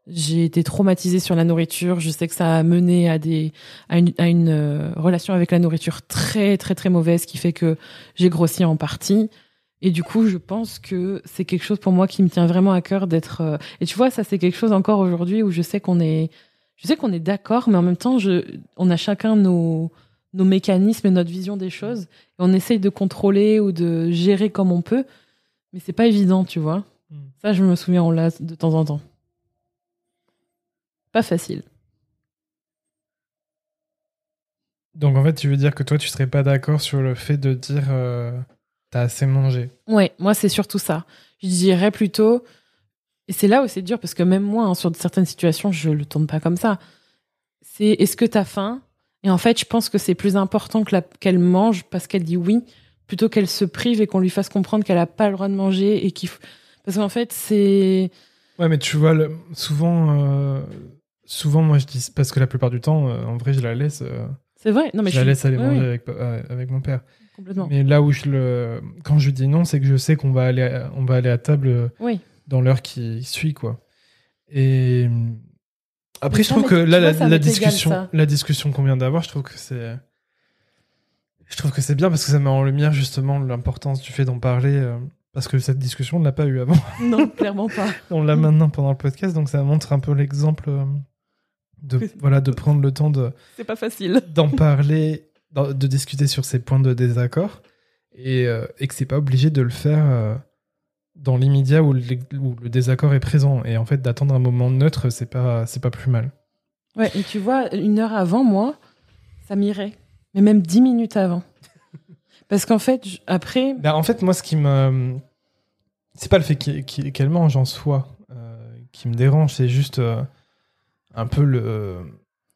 j'ai été traumatisée sur la nourriture. Je sais que ça a mené à des, à une, à une euh, relation avec la nourriture très, très, très mauvaise qui fait que j'ai grossi en partie. Et du coup, je pense que c'est quelque chose pour moi qui me tient vraiment à cœur d'être. euh, Et tu vois, ça, c'est quelque chose encore aujourd'hui où je sais qu'on est, je sais qu'on est d'accord, mais en même temps, je, on a chacun nos, nos mécanismes et notre vision des choses. Et on essaye de contrôler ou de gérer comme on peut, mais c'est pas évident, tu vois.
Mm.
Ça, je me souviens, on l'a de temps en temps. Pas facile.
Donc en fait, tu veux dire que toi, tu serais pas d'accord sur le fait de dire euh, t'as assez mangé.
Ouais, moi, c'est surtout ça. Je dirais plutôt. Et c'est là où c'est dur, parce que même moi, hein, sur certaines situations, je le tourne pas comme ça. C'est est-ce que t'as faim? Et en fait, je pense que c'est plus important que la- qu'elle mange parce qu'elle dit oui, plutôt qu'elle se prive et qu'on lui fasse comprendre qu'elle a pas le droit de manger et qu'il. Parce qu'en fait, c'est.
Ouais, mais tu vois, le- souvent, euh, souvent, moi, je dis parce que la plupart du temps, euh, en vrai, je la laisse, euh,
C'est vrai. Non, mais
je la
suis-
laisse aller manger
oui,
avec, euh, avec mon père.
complètement.
Mais là où je le, quand je dis non, c'est que je sais qu'on va aller, à- on va aller à table
Oui.
dans l'heure qui suit, quoi. Et après,
Mais
je trouve que là,
vois,
la,
égal,
discussion, la discussion qu'on vient d'avoir, je trouve que c'est, je trouve que c'est bien parce que ça met en lumière justement l'importance du fait d'en parler. parce que cette discussion, on ne l'a pas eu avant.
Non, clairement pas. <laughs>
On l'a maintenant pendant le podcast, donc ça montre un peu l'exemple de voilà de prendre le temps de
C'est pas facile. <laughs>
d'en parler, de discuter sur ces points de désaccord, et, euh, et que c'est pas obligé de le faire euh, dans l'immédiat où, le- où le désaccord est présent. Et en fait, d'attendre un moment neutre, c'est pas c'est pas plus mal.
Ouais, et tu vois, une heure avant, moi, ça m'irait. Mais même dix minutes avant. <laughs> Parce qu'en fait, après,
Ben, en fait, moi, ce qui me c'est pas le fait qu'elle mange en soi euh, qui me dérange, c'est juste euh, un peu le,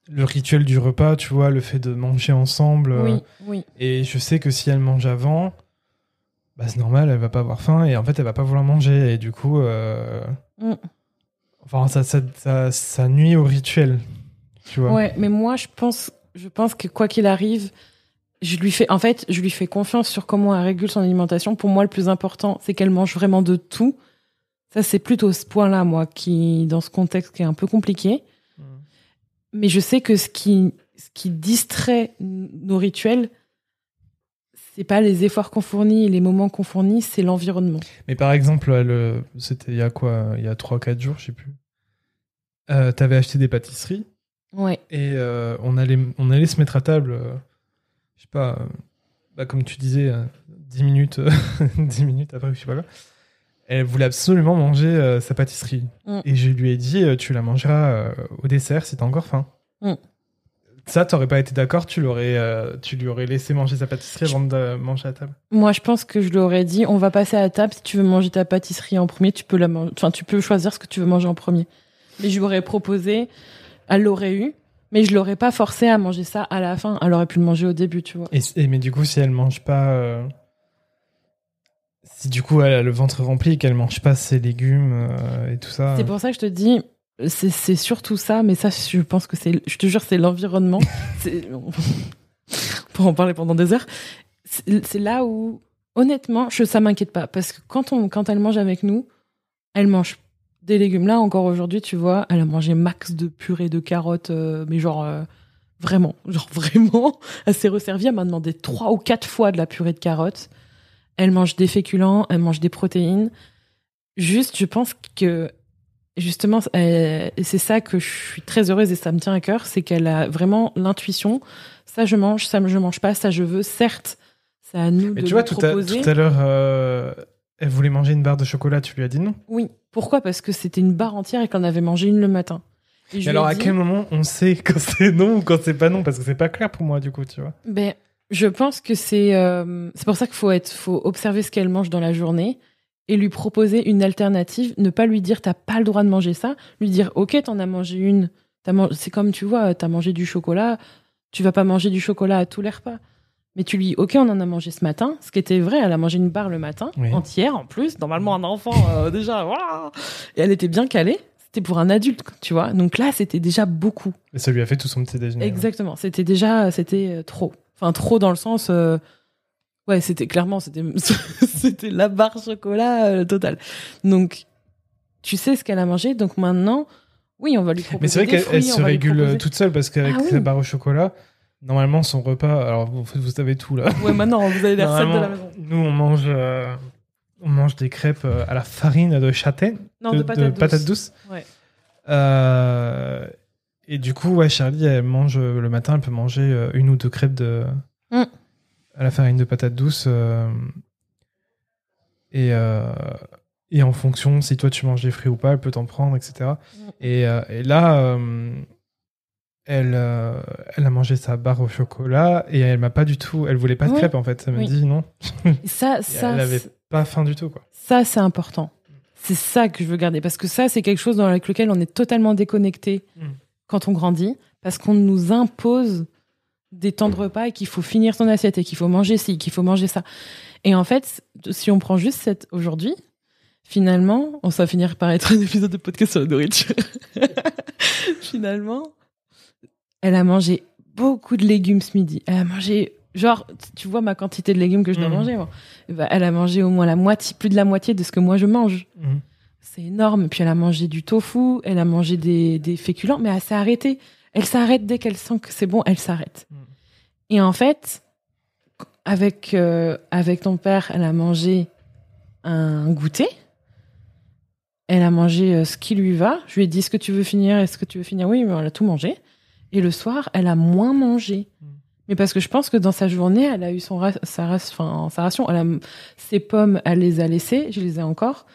le rituel du repas, tu vois, le fait de manger ensemble. euh,
Oui, oui.
Et je sais que si elle mange avant, bah c'est normal, elle va pas avoir faim et en fait elle va pas vouloir manger. Et du coup, euh,
Mm.
enfin, ça, ça, ça, ça nuit au rituel. Tu vois.
Ouais, mais moi, je pense, je pense que quoi qu'il arrive, je lui fais, en fait, je lui fais confiance sur comment elle régule son alimentation. Pour moi, le plus important, c'est qu'elle mange vraiment de tout. Ça, c'est plutôt ce point-là, moi, qui, dans ce contexte qui est un peu compliqué. Mais je sais que ce qui, ce qui distrait nos rituels, c'est pas les efforts qu'on fournit et les moments qu'on fournit, c'est l'environnement.
Mais par exemple, c'était il y a quoi Il y a 3-4 jours, je sais plus. Euh, T'avais acheté des pâtisseries
Ouais.
et euh, on, allait, on allait se mettre à table, euh, je sais pas, euh, bah, comme tu disais, euh, 10 minutes, euh, <laughs> 10 minutes après, je sais pas quoi. Elle voulait absolument manger euh, sa pâtisserie.
Mm.
Et je lui ai dit, euh, tu la mangeras euh, au dessert si t'as encore faim.
Mm.
Ça, t'aurais pas été d'accord, tu, l'aurais, tu lui aurais laissé manger sa pâtisserie avant de manger à table.
Moi, je pense que je lui aurais dit, on va passer à table. Si tu veux manger ta pâtisserie en premier, tu peux la manger. Enfin, tu peux choisir ce que tu veux manger en premier. Mais je lui aurais proposé, elle l'aurait eu, mais je l'aurais pas forcé à manger ça à la fin. Elle aurait pu le manger au début, tu vois.
Et, et- mais du coup, si elle mange pas. Si du coup elle a le ventre rempli et qu'elle mange pas ses légumes euh, et tout ça.
C'est pour ça que je te dis, c'est surtout ça, mais ça, je pense que c'est, je te jure, c'est l'environnement. <laughs> C'est- Pour en parler pendant des heures. C'est c'est là où, honnêtement, je, ça m'inquiète pas. Parce que quand, on, quand elle mange avec nous, elle mange des légumes. Là, encore aujourd'hui, tu vois, elle a mangé max de purée de carottes, euh, mais genre, euh, vraiment, genre vraiment. <laughs> Elle s'est resservie, elle m'a demandé trois ou quatre fois de la purée de carottes. Elle mange des féculents, elle mange des protéines. Juste, je pense que justement, c'est ça que je suis très heureuse et ça me tient à cœur, c'est qu'elle a vraiment l'intuition. Ça, je mange, ça, je mange pas, ça, je veux. Certes, c'est à nous
Mais
de
tu vois, tout à,
proposer.
tout à l'heure, euh, elle voulait manger une barre de chocolat, tu lui as dit non?
Oui. Pourquoi? Parce que c'était une barre entière et qu'elle en avait mangé une le matin. Et
alors, à quel moment on sait <laughs> quand c'est non ou quand c'est pas non? Parce que c'est pas clair pour moi, du coup, tu vois.
Ben, je pense que c'est euh, c'est pour ça qu'il faut être, faut observer ce qu'elle mange dans la journée et lui proposer une alternative. Ne pas lui dire t'as pas le droit de manger ça. Lui dire ok t'en as mangé une. Man- C'est comme tu vois t'as mangé du chocolat. Tu vas pas manger du chocolat à tous les repas. Mais tu lui dis ok on en a mangé ce matin. Ce qui était vrai elle a mangé une barre le matin
Oui.
entière en plus. Normalement un enfant euh, <laughs> déjà voilà. et elle était bien calée. C'était pour un adulte tu vois. Donc là c'était déjà beaucoup.
Et ça lui a fait tout son petit déjeuner.
Exactement. C'était déjà, c'était euh, trop. Enfin, trop dans le sens. euh, ouais, c'était clairement, c'était, <laughs> c'était la barre chocolat euh, totale. Donc, tu sais ce qu'elle a mangé. Donc maintenant, oui, on va lui proposer.
Mais c'est vrai qu'elle se régule
proposer-
toute seule parce qu'avec
Ah oui.
sa barre au chocolat, normalement son repas. Alors, en fait, vous savez tout là.
Ouais, maintenant, vous avez les recettes de la maison.
Nous, on mange, euh, on mange des crêpes euh, à la farine de châtaigne,
Non, de, patates, douces.
douces.
Ouais.
Et du coup, ouais, Charlie, elle mange euh, le matin, elle peut manger euh, une ou deux crêpes de,
Mm.
à la farine de patates douces. euh, et, euh, et en fonction, si toi tu manges des fruits ou pas, elle peut t'en prendre, etc.
Mm.
Et, euh, et là, elle, elle a mangé sa barre au chocolat et elle m'a pas du tout. Elle voulait pas de
Oui.
crêpes en fait. Elle m'a
Oui.
dit non.
Ça, <laughs> ça,
elle avait pas faim du tout quoi.
ça, c'est important. C'est ça que je veux garder. Parce que ça, c'est quelque chose dans lequel on est totalement déconnecté
Mm.
Quand on grandit. Parce qu'on nous impose des temps de repas et qu'il faut finir son assiette et qu'il faut manger ci, qu'il faut manger ça. Et en fait, si on prend juste cette aujourd'hui, finalement, on va finir par être un épisode de podcast sur la nourriture. <laughs> finalement, elle a mangé beaucoup de légumes ce midi. Elle a mangé, genre, tu vois ma quantité de légumes que je dois
Mhm.
manger, moi. Ben, elle a mangé au moins la moitié, plus de la moitié de ce que moi je mange.
Mhm.
C'est énorme. Puis elle a mangé du tofu, elle a mangé des, des féculents, mais elle s'est arrêtée. Elle s'arrête dès qu'elle sent que c'est bon, elle s'arrête.
Mm.
Et en fait, avec, euh, avec ton père, elle a mangé un goûter. Elle a mangé euh, ce qui lui va. Je lui ai dit, est-ce que tu veux finir? Est-ce que tu veux finir? Oui, mais elle a tout mangé. Et le soir, elle a moins mangé.
Mm.
Mais parce que je pense que dans sa journée, elle a eu son ra- sa, ra- sa ration. Elle a, ses pommes, elle les a laissées. Je les ai encore.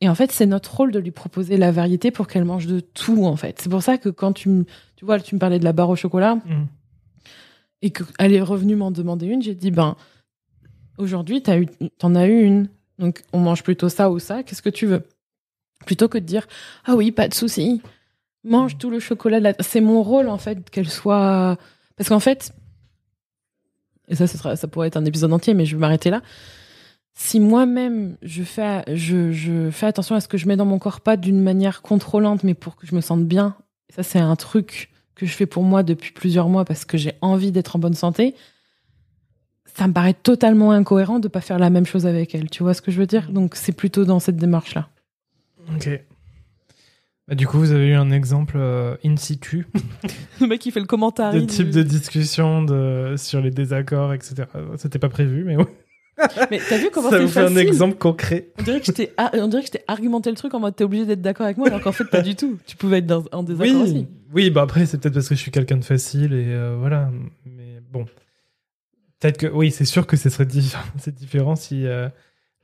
Et en fait, c'est notre rôle de lui proposer la variété pour qu'elle mange de tout, en fait. C'est pour ça que quand tu, me- tu vois, tu me parlais de la barre au chocolat
Mhm.
et qu'elle est revenue m'en demander une, j'ai dit, ben, aujourd'hui, t'en as eu une. Donc, on mange plutôt ça ou ça. Qu'est-ce que tu veux? Plutôt que de dire, ah oui, pas de souci. mange tout le chocolat. la- C'est mon rôle en fait qu'elle soit parce qu'en fait et ça ça pourrait être un épisode entier mais je vais m'arrêter là. Si moi-même je fais je, je fais attention à ce que je mets dans mon corps pas d'une manière contrôlante mais pour que je me sente bien. Ça c'est un truc que je fais pour moi depuis plusieurs mois parce que j'ai envie d'être en bonne santé. Ça me paraît totalement incohérent de pas faire la même chose avec elle. Tu vois ce que je veux dire? Donc c'est plutôt dans cette démarche là.
Ok. Bah, du coup, vous avez eu un exemple euh, in situ <laughs>
Le mec qui fait le <laughs> commentaire.
de type de discussion de, sur les désaccords, etc. C'était pas prévu, mais ouais.
Mais t'as vu comment
ça
c'est
vous fait un
facile
exemple concret.
On dirait que je t'ai ah, on dirait que argumenté le truc en mode t'es obligé d'être d'accord avec moi alors qu'en fait pas <laughs> du tout. Tu pouvais être dans, en désaccord
Oui,
aussi.
oui, bah après c'est peut-être parce que je suis quelqu'un de facile et euh, voilà. Mais bon, peut-être que oui, c'est sûr que ce serait diff- <laughs> c'est différent si euh,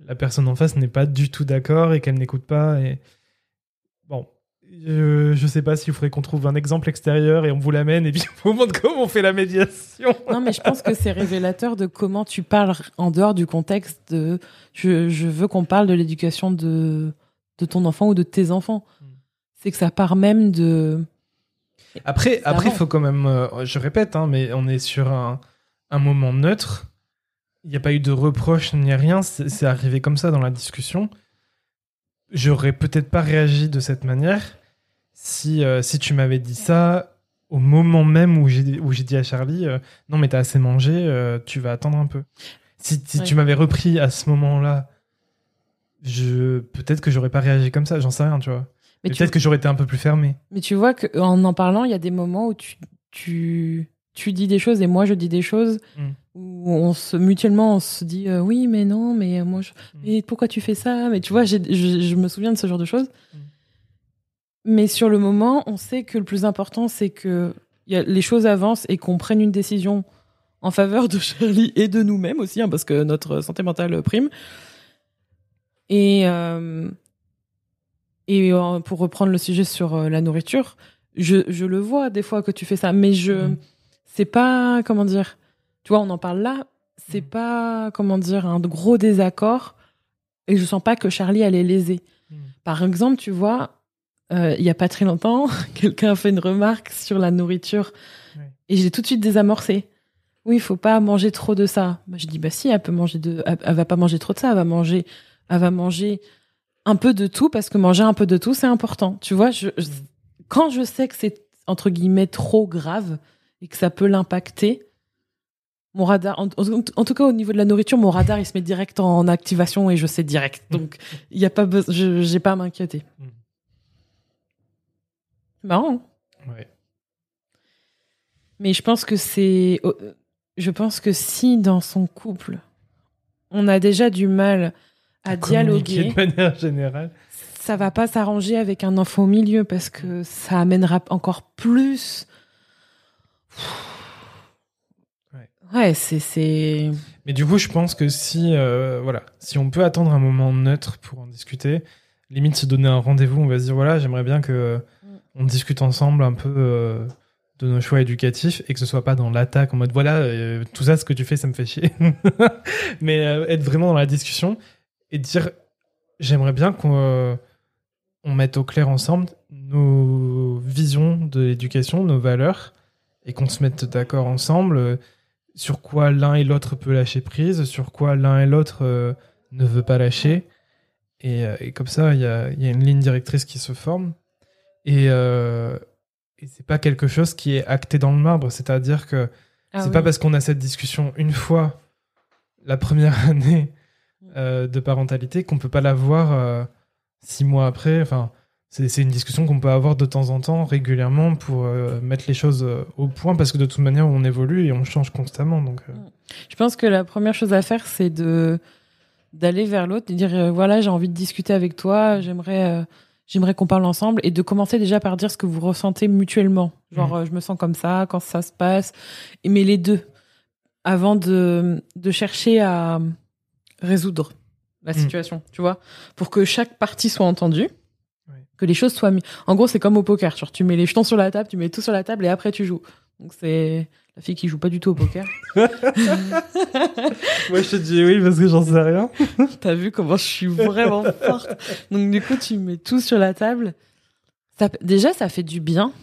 la personne en face n'est pas du tout d'accord et qu'elle n'écoute pas. Et bon, je, je sais pas s'il faudrait qu'on trouve un exemple extérieur et on vous l'amène et puis on vous montre comment on fait la médiation.
Non mais je pense que c'est révélateur de comment tu parles en dehors du contexte de je, je veux qu'on parle de l'éducation de de ton enfant ou de tes enfants.
Hmm.
C'est que ça part même de
Après, après, il
avant.
faut quand même, euh, je répète, hein, mais on est sur un, un moment neutre. Il n'y a pas eu de reproche ni rien. C'est c'est arrivé comme ça dans la discussion. J'aurais peut-être pas réagi de cette manière si, euh, si tu m'avais dit ça au moment même où j'ai dit à Charlie euh, non mais t'as assez mangé, euh, tu vas attendre un peu. Si, si
Ouais.
tu m'avais repris à ce moment-là, je peut-être que j'aurais pas réagi comme ça. J'en sais rien, tu vois.
mais
Peut-être que j'aurais été un peu plus fermé.
mais tu vois que en parlant, il y a des moments où tu tu tu dis des choses et moi je dis des choses
Mm.
où on se mutuellement on se dit euh, oui mais non mais moi je
Mm.
mais pourquoi tu fais ça? Mais tu vois je, je me souviens de ce genre de choses
Mm.
Mais sur le moment on sait que le plus important c'est que il y a- les choses avancent et qu'on prenne une décision en faveur de <laughs> Charlie et de nous-mêmes aussi hein, parce que notre santé mentale prime et euh, et euh, pour reprendre le sujet sur euh, la nourriture je, je le vois des fois que tu fais ça mais je
Mm.
c'est pas comment dire tu vois on en parle là c'est
Mm.
pas comment dire un gros désaccord et je sens pas que Charlie elle est lésée
Mm.
par exemple tu vois euh, il y a pas très longtemps <laughs> quelqu'un a fait une remarque sur la nourriture et j'ai tout de suite désamorcé. Oui il faut pas manger trop de ça. Bah, je dis bah si elle peut manger de elle, elle va pas manger trop de ça elle va manger elle va manger un peu de tout parce que manger un peu de tout c'est important. Tu vois je, je- quand je sais que c'est entre guillemets trop grave et que ça peut l'impacter mon radar en, en- en tout cas au niveau de la nourriture mon radar il se met direct en activation et je sais direct. Donc <laughs> il y a pas besoin je j'ai pas à m'inquiéter.
Mm.
Marrant hein
Ouais.
mais je pense que c'est oh, je pense que si dans son couple on a déjà du mal à dialoguer
de manière générale.
ça va pas s'arranger avec un enfant au milieu parce que ça amènera encore plus.
Ouais.
C'est.
Mais du coup, je pense que si, euh, voilà, si on peut attendre un moment neutre pour en discuter, limite se donner un rendez-vous, on va se dire voilà, j'aimerais bien que
Mm.
On discute ensemble un peu euh, de nos choix éducatifs et que ce soit pas dans l'attaque en mode voilà, euh, tout ça, ce que tu fais, ça me fait chier. <laughs> Mais euh, être vraiment dans la discussion et dire j'aimerais bien qu'on on mette au clair ensemble nos visions de l'éducation, nos valeurs et qu'on se mette d'accord ensemble. sur quoi l'un et l'autre peut lâcher prise, sur quoi l'un et l'autre ne veut pas lâcher. Et, comme ça, il y a une ligne directrice qui se forme. Et, euh, et c'est pas quelque chose qui est acté dans le marbre. C'est-à-dire que
Ah
c'est
oui.
pas parce qu'on a cette discussion une fois la première <laughs> année euh, de parentalité qu'on peut pas l'avoir euh, six mois après. Enfin, c'est une discussion qu'on peut avoir de temps en temps, régulièrement, pour euh, mettre les choses au point, parce que de toute manière, on évolue et on change constamment. Donc,
Je pense que la première chose à faire, c'est de d'aller vers l'autre et dire voilà, j'ai envie de discuter avec toi, j'aimerais j'aimerais qu'on parle ensemble et de commencer déjà par dire ce que vous ressentez mutuellement. Genre
Mhm.
euh, je me sens comme ça quand ça se passe, mais les deux avant de de chercher à résoudre la
Mhm.
situation, tu vois, pour que chaque partie soit entendue. Que les choses soient mises. En gros, c'est comme au poker. Genre, tu mets les jetons sur la table, tu mets tout sur la table et après tu joues. Donc, c'est la fille qui joue pas du tout au poker. <laughs>
Moi, je te dis oui parce que j'en sais rien. <laughs>
T'as vu comment je suis vraiment forte. Donc du coup, tu mets tout sur la table. déjà, ça fait du bien.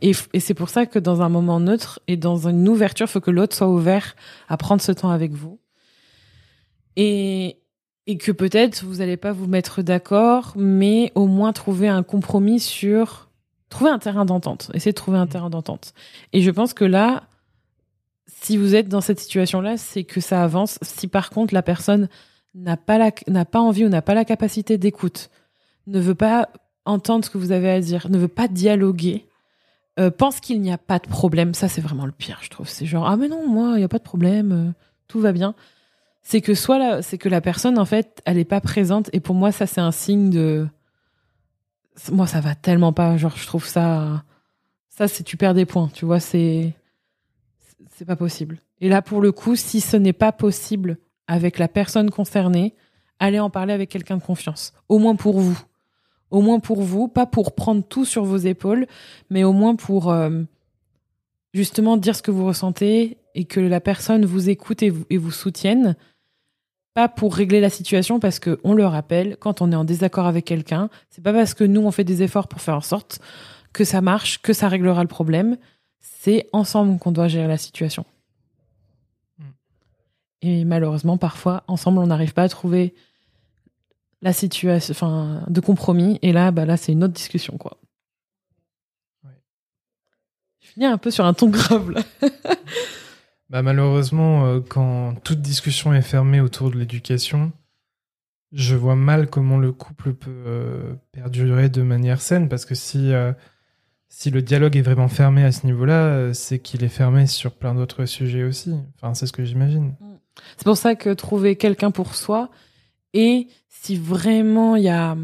Et, et c'est pour ça que dans un moment neutre et dans une ouverture, il faut que l'autre soit ouvert à prendre ce temps avec vous. Et, et que peut-être vous n'allez pas vous mettre d'accord, mais au moins trouver un compromis sur trouver un terrain d'entente. Essayer de trouver un terrain d'entente. Et je pense que là, si vous êtes dans cette situation-là, c'est que ça avance. Si par contre la personne n'a pas la, pas envie ou n'a pas la capacité d'écoute, ne veut pas entendre ce que vous avez à dire, ne veut pas dialoguer, euh, pense qu'il n'y a pas de problème. Ça, c'est vraiment le pire, je trouve. C'est genre, ah, mais non, moi, il n'y a pas de problème, euh, tout va bien. C'est que soit là, c'est que la personne, en fait, elle n'est pas présente. Et pour moi, ça, c'est un signe de. Moi, ça va tellement pas. Genre, je trouve ça. Ça, c'est tu perds des points, tu vois, c'est. C'est pas possible. Et là, pour le coup, si ce n'est pas possible avec la personne concernée, allez en parler avec quelqu'un de confiance. Au moins pour vous au moins pour vous, pas pour prendre tout sur vos épaules, mais au moins pour euh, justement dire ce que vous ressentez et que la personne vous écoute et vous, et vous soutienne. Pas pour régler la situation, parce que on le rappelle, quand on est en désaccord avec quelqu'un, c'est pas parce que nous on fait des efforts pour faire en sorte que ça marche, que ça réglera le problème. C'est ensemble qu'on doit gérer la situation. Hmm. Et malheureusement, parfois, ensemble, on n'arrive pas à trouver la situation, enfin, de compromis. Et là, bah là, c'est une autre discussion, quoi. Je finis un peu sur un ton grave, là. <laughs>
bah, malheureusement, euh, quand toute discussion est fermée autour de l'éducation, je vois mal comment le couple peut euh, perdurer de manière saine, parce que si, euh, si le dialogue est vraiment fermé à ce niveau-là, c'est qu'il est fermé sur plein d'autres sujets aussi. Enfin, c'est ce que j'imagine.
C'est pour ça que trouver quelqu'un pour soi, et si vraiment il y a,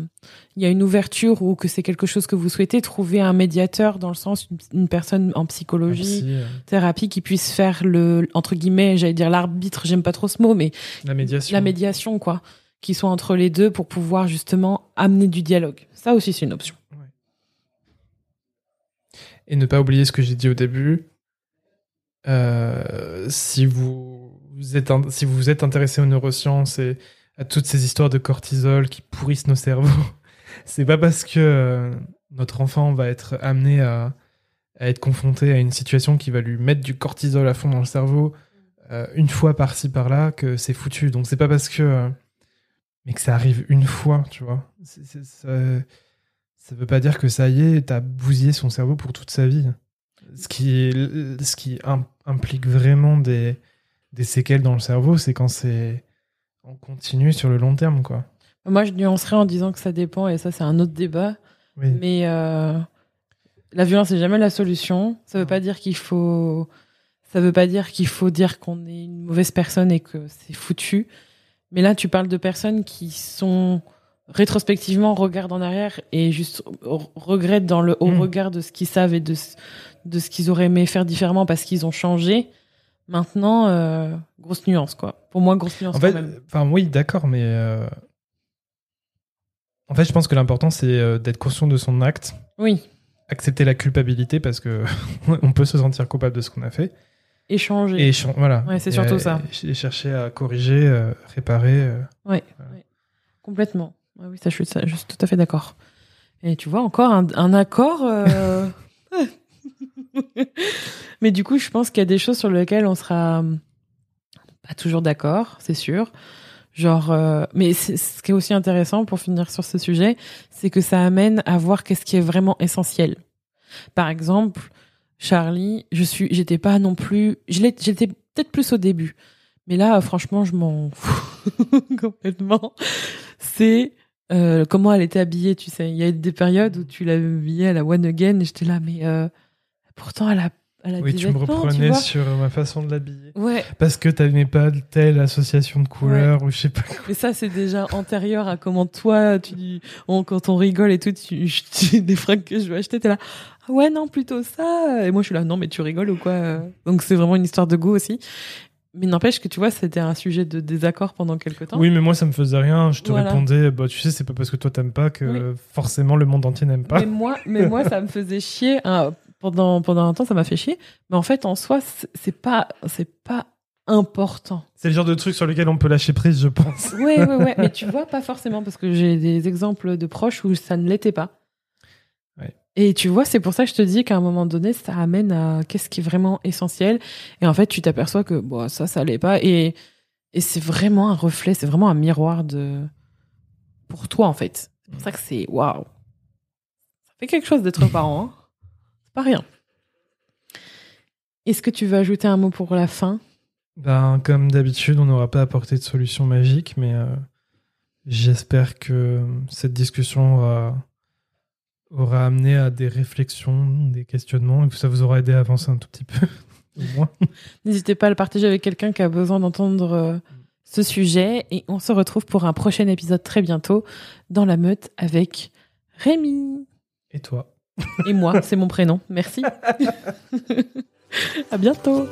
y a une ouverture ou que c'est quelque chose que vous souhaitez, trouver un médiateur dans le sens une, personne en psychologie, thérapie qui puisse faire le entre guillemets, j'allais dire l'arbitre, j'aime pas trop ce mot, mais
la médiation,
la médiation quoi, qui soit entre les deux pour pouvoir justement amener du dialogue. Ça aussi c'est une option.
Et ne pas oublier ce que j'ai dit au début. Euh, si vous, vous êtes si vous êtes intéressé aux neurosciences et à toutes ces histoires de cortisol qui pourrissent nos cerveaux. <laughs> C'est pas parce que euh, notre enfant va être amené à, être confronté à une situation qui va lui mettre du cortisol à fond dans le cerveau euh, une fois par-ci par-là que c'est foutu. Donc c'est pas parce que mais que ça arrive une fois, tu vois. ça, ça veut pas dire que ça y est, t'as bousillé son cerveau pour toute sa vie. Ce qui, ce qui implique vraiment des, des séquelles dans le cerveau, c'est quand c'est on continue sur le long terme, quoi.
Moi, je nuancerais en disant que ça dépend, et ça, c'est un autre débat. Mais euh, la violence n'est jamais la solution. Ça veut pas dire qu'il faut. Ça veut pas dire qu'il faut dire qu'on est une mauvaise personne et que c'est foutu. Mais là, tu parles de personnes qui sont rétrospectivement regardent en arrière et juste regrettent dans le haut mm. regard de ce qu'ils savent et de, de ce qu'ils auraient aimé faire différemment parce qu'ils ont changé. Maintenant, euh, grosse nuance, quoi. Pour moi, grosse nuance.
En fait, enfin, oui, d'accord, mais euh, en fait, je pense que l'important c'est euh, d'être conscient de son acte.
Oui.
Accepter la culpabilité parce que <laughs> on peut se sentir coupable de ce qu'on a fait.
Échanger.
Et voilà.
Ouais, c'est surtout ça.
Et chercher à corriger, réparer.
Oui, complètement. Oui, ça, je suis, je suis tout à fait d'accord. Et tu vois, encore un, un accord. <laughs> Mais du coup, je pense qu'il y a des choses sur lesquelles on sera pas toujours d'accord, c'est sûr. Genre, euh, mais ce qui est aussi intéressant pour finir sur ce sujet, c'est que ça amène à voir qu'est-ce qui est vraiment essentiel. Par exemple, Charlie, je suis, j'étais pas non plus, j'étais peut-être plus au début, mais là, franchement, je m'en fous <laughs> complètement. C'est euh, comment elle était habillée, tu sais. Il y a des périodes où tu l'as habillée à la one again et j'étais là, mais euh, Pourtant, elle a, elle
oui, tu me reprenais sur ma façon de l'habiller.
Ouais.
Parce que tu n'avais pas telle association de couleurs ou je sais pas quoi.
Mais ça, c'est déjà antérieur à comment toi, tu, quand on rigole et tout, tu, tu <laughs> des fringues que je veux acheter, t'es là. Ah ouais, non, plutôt ça. Et moi, je suis là, non, mais tu rigoles ou quoi Donc, c'est vraiment une histoire de goût aussi. Mais n'empêche que tu vois, c'était un sujet de désaccord pendant quelques temps.
Oui, mais moi ça me faisait rien. Je te répondais, bah tu sais, c'est pas parce que toi t'aimes pas que forcément le monde entier n'aime pas.
Mais moi, mais moi ça me faisait chier. Hein, pendant pendant un temps, ça m'a fait chier. Mais en fait, en soi, c'est pas c'est pas important.
C'est le genre de truc sur lequel on peut lâcher prise, je pense.
Oui, oui, oui. Mais tu vois, pas forcément, parce que j'ai des exemples de proches où ça ne l'était pas. Et tu vois, c'est pour ça que je te dis qu'à un moment donné, ça amène à qu'est-ce qui est vraiment essentiel. Et en fait, tu t'aperçois que bon, ça, ça l'est pas. Et, et c'est vraiment un reflet, c'est vraiment un miroir de pour toi en fait. C'est pour ça que c'est waouh. Ça fait quelque chose d'être parent. Hein. C'est pas rien. Est-ce que tu veux ajouter un mot pour la fin?
Ben, Comme d'habitude, on n'aura pas apporté de solution magique, mais euh, j'espère que cette discussion aura, aura, amené à des réflexions, des questionnements, et que ça vous aura aidé à avancer un tout petit peu, <laughs> au moins.
N'hésitez pas à le partager avec quelqu'un qui a besoin d'entendre euh, ce sujet, et on se retrouve pour un prochain épisode très bientôt dans la meute avec Rémi.
Et toi
Et moi, c'est mon prénom. Merci. <laughs> <laughs> à bientôt.